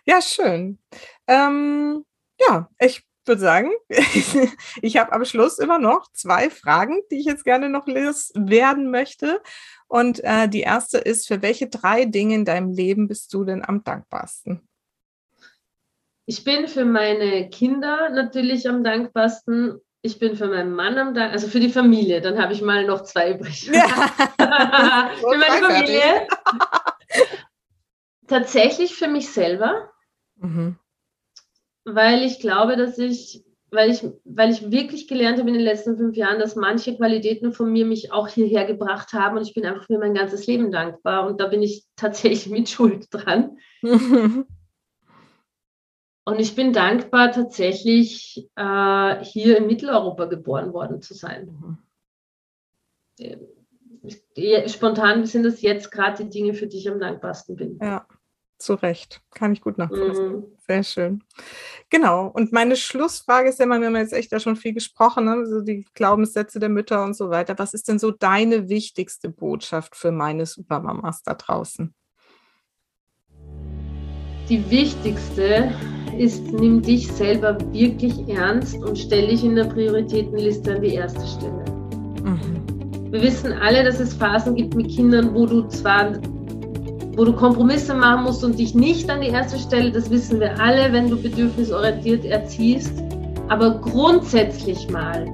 Ja, schön. Ähm, ja, ich würde sagen, ich habe am Schluss immer noch zwei Fragen, die ich jetzt gerne noch werden möchte. Und äh, die erste ist, für welche drei Dinge in deinem Leben bist du denn am dankbarsten? Ich bin für meine Kinder natürlich am dankbarsten. ich bin für meinen Mann am Dank, also für die Familie, dann habe ich mal noch zwei übrig. Ja. für meine Familie. Tatsächlich für mich selber, mhm. weil ich glaube, dass ich, weil ich, weil ich wirklich gelernt habe in den letzten fünf Jahren, dass manche Qualitäten von mir mich auch hierher gebracht haben und ich bin einfach für mein ganzes Leben dankbar und da bin ich tatsächlich mit Schuld dran. Und ich bin dankbar, tatsächlich äh, hier in Mitteleuropa geboren worden zu sein. Mhm. Spontan sind das jetzt gerade die Dinge, für die ich am dankbarsten bin. Ja, zu Recht. Kann ich gut nachvollziehen. Mhm. Sehr schön. Genau. Und meine Schlussfrage ist ja immer, wir haben jetzt echt da schon viel gesprochen, ne? so die Glaubenssätze der Mütter und so weiter. Was ist denn so deine wichtigste Botschaft für meine Supermamas da draußen? Die wichtigste ist, nimm dich selber wirklich ernst und stell dich in der Prioritätenliste an die erste Stelle. Mhm. Wir wissen alle, dass es Phasen gibt mit Kindern, wo du zwar wo du Kompromisse machen musst und dich nicht an die erste Stelle, das wissen wir alle, wenn du bedürfnisorientiert erziehst. Aber grundsätzlich mal,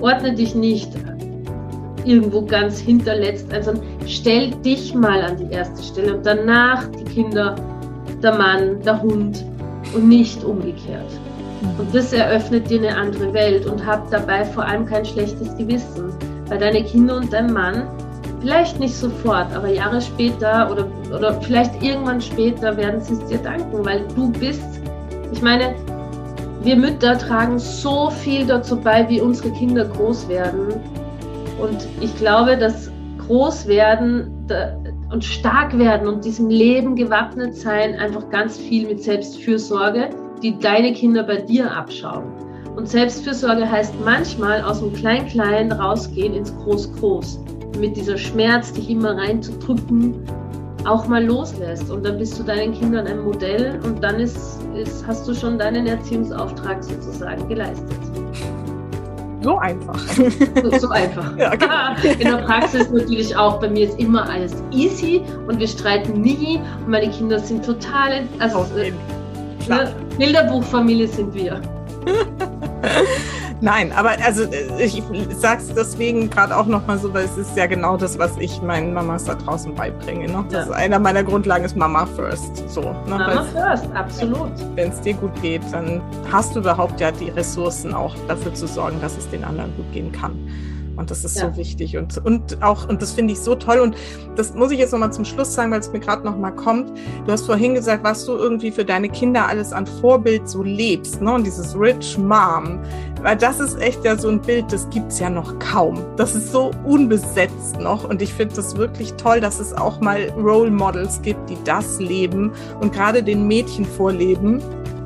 ordne dich nicht irgendwo ganz hinterletzt ein, sondern stell dich mal an die erste Stelle und danach die Kinder, der Mann, der Hund und nicht umgekehrt. Und das eröffnet dir eine andere Welt und hab dabei vor allem kein schlechtes Gewissen, weil deine Kinder und dein Mann vielleicht nicht sofort, aber Jahre später oder, oder vielleicht irgendwann später werden sie es dir danken, weil du bist, ich meine, wir Mütter tragen so viel dazu bei, wie unsere Kinder groß werden. Und ich glaube, dass groß werden und stark werden und diesem Leben gewappnet sein, einfach ganz viel mit Selbstfürsorge, die deine Kinder bei dir abschauen. Und Selbstfürsorge heißt manchmal aus dem Klein-Klein rausgehen ins Groß-Groß. Mit dieser Schmerz, dich immer reinzudrücken, auch mal loslässt. Und dann bist du deinen Kindern ein Modell und dann ist, ist, hast du schon deinen Erziehungsauftrag sozusagen geleistet. So einfach. So, so einfach. Ja, genau. In der Praxis natürlich auch. Bei mir ist immer alles easy und wir streiten nie. Und meine Kinder sind total. Also, okay. äh, ne, Bilderbuchfamilie sind wir. Nein, aber also äh, ich sage es deswegen gerade auch nochmal so, weil es ist ja genau das, was ich meinen Mamas da draußen beibringe. Ne? Das ja. ist einer meiner Grundlagen ist Mama first. So, ne? Mama first, absolut. Wenn es dir gut geht, dann hast du überhaupt ja die Ressourcen auch dafür zu sorgen, dass es den anderen gut gehen kann. Und das ist ja. so wichtig und, und auch, und das finde ich so toll. Und das muss ich jetzt nochmal zum Schluss sagen, weil es mir gerade nochmal kommt. Du hast vorhin gesagt, was du irgendwie für deine Kinder alles an Vorbild so lebst, ne? Und dieses Rich Mom. Weil das ist echt ja so ein Bild, das gibt es ja noch kaum. Das ist so unbesetzt noch. Und ich finde das wirklich toll, dass es auch mal Role Models gibt, die das leben und gerade den Mädchen vorleben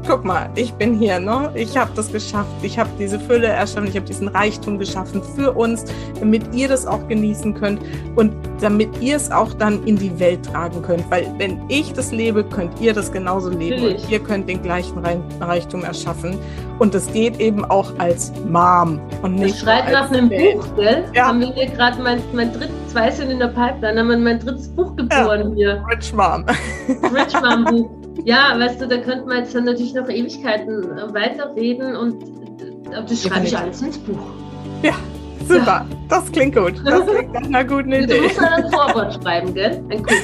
guck mal, ich bin hier, ne? Ich habe das geschafft. Ich habe diese Fülle erschaffen, ich habe diesen Reichtum geschaffen für uns, damit ihr das auch genießen könnt und damit ihr es auch dann in die Welt tragen könnt. Weil wenn ich das lebe, könnt ihr das genauso leben Natürlich. und ihr könnt den gleichen Reichtum erschaffen. Und das geht eben auch als Mom und nicht. Ich schreibe nach einem Welt. Buch, gell? Ja. Haben wir hier gerade mein, mein drittes, zwei sind in der Pipeline, haben wir mein drittes Buch geboren ja. hier. Rich Mom. Rich Mom Buch. Ja, weißt du, da könnte man jetzt dann natürlich noch Ewigkeiten weiterreden und äh, das schreibe ich alles ins Buch. Ja, super. Ja. Das klingt gut. Das klingt nach einer guten Idee. Du musst dann ein Vorwort schreiben, gell? Ein Kuss.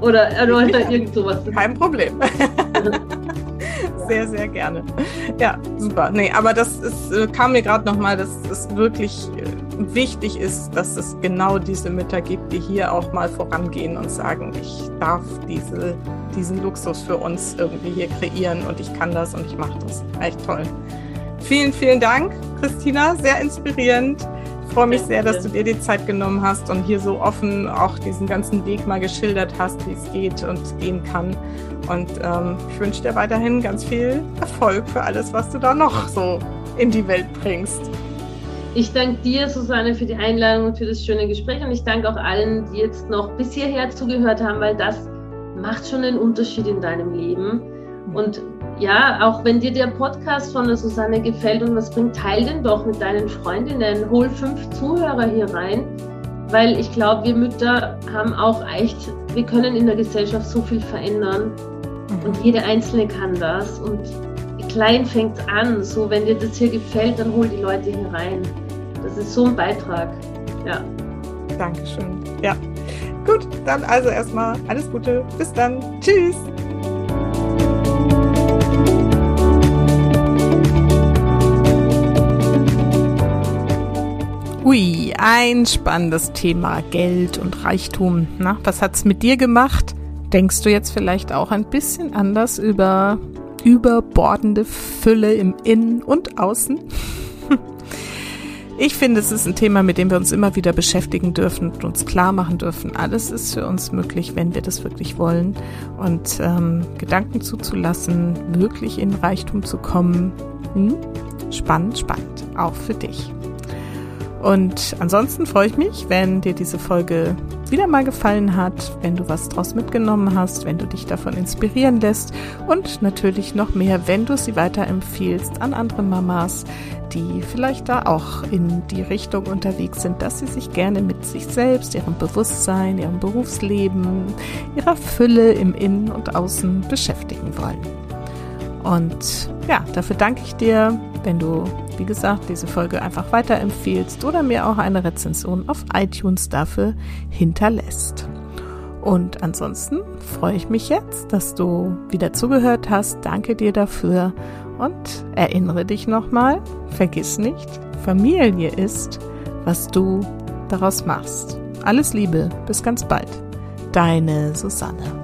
Oder, oder irgend sowas. Kein Problem. sehr, sehr gerne. Ja, super. Nee, aber das ist, äh, kam mir gerade nochmal, dass es wirklich äh, wichtig ist, dass es genau diese Mütter gibt, die hier auch mal vorangehen und sagen, ich darf diese, diesen Luxus für uns irgendwie hier kreieren und ich kann das und ich mache das. Echt toll. Vielen, vielen Dank, Christina. Sehr inspirierend. Ich freue mich sehr, dass du dir die Zeit genommen hast und hier so offen auch diesen ganzen Weg mal geschildert hast, wie es geht und gehen kann. Und ähm, ich wünsche dir weiterhin ganz viel Erfolg für alles, was du da noch so in die Welt bringst. Ich danke dir, Susanne, für die Einladung und für das schöne Gespräch. Und ich danke auch allen, die jetzt noch bis hierher zugehört haben, weil das macht schon einen Unterschied in deinem Leben. Und ja, auch wenn dir der Podcast von der Susanne gefällt und was bringt, teil den doch mit deinen Freundinnen. Hol fünf Zuhörer hier rein, weil ich glaube, wir Mütter haben auch echt, wir können in der Gesellschaft so viel verändern und jede Einzelne kann das. Und klein fängt an. So, wenn dir das hier gefällt, dann hol die Leute hier rein. Das ist so ein Beitrag. Ja. Dankeschön. Ja. Gut, dann also erstmal alles Gute. Bis dann. Tschüss. Ui, ein spannendes Thema Geld und Reichtum. Na, was hat's mit dir gemacht? Denkst du jetzt vielleicht auch ein bisschen anders über überbordende Fülle im Innen und Außen? Ich finde, es ist ein Thema, mit dem wir uns immer wieder beschäftigen dürfen und uns klar machen dürfen. Alles ist für uns möglich, wenn wir das wirklich wollen. Und ähm, Gedanken zuzulassen, wirklich in Reichtum zu kommen. Hm? Spannend, spannend. Auch für dich. Und ansonsten freue ich mich, wenn dir diese Folge wieder mal gefallen hat, wenn du was draus mitgenommen hast, wenn du dich davon inspirieren lässt und natürlich noch mehr, wenn du sie weiterempfiehlst an andere Mamas, die vielleicht da auch in die Richtung unterwegs sind, dass sie sich gerne mit sich selbst, ihrem Bewusstsein, ihrem Berufsleben, ihrer Fülle im Innen und Außen beschäftigen wollen. Und ja, dafür danke ich dir, wenn du, wie gesagt, diese Folge einfach weiterempfehlst oder mir auch eine Rezension auf iTunes dafür hinterlässt. Und ansonsten freue ich mich jetzt, dass du wieder zugehört hast. Danke dir dafür und erinnere dich nochmal, vergiss nicht, Familie ist, was du daraus machst. Alles Liebe, bis ganz bald. Deine Susanne.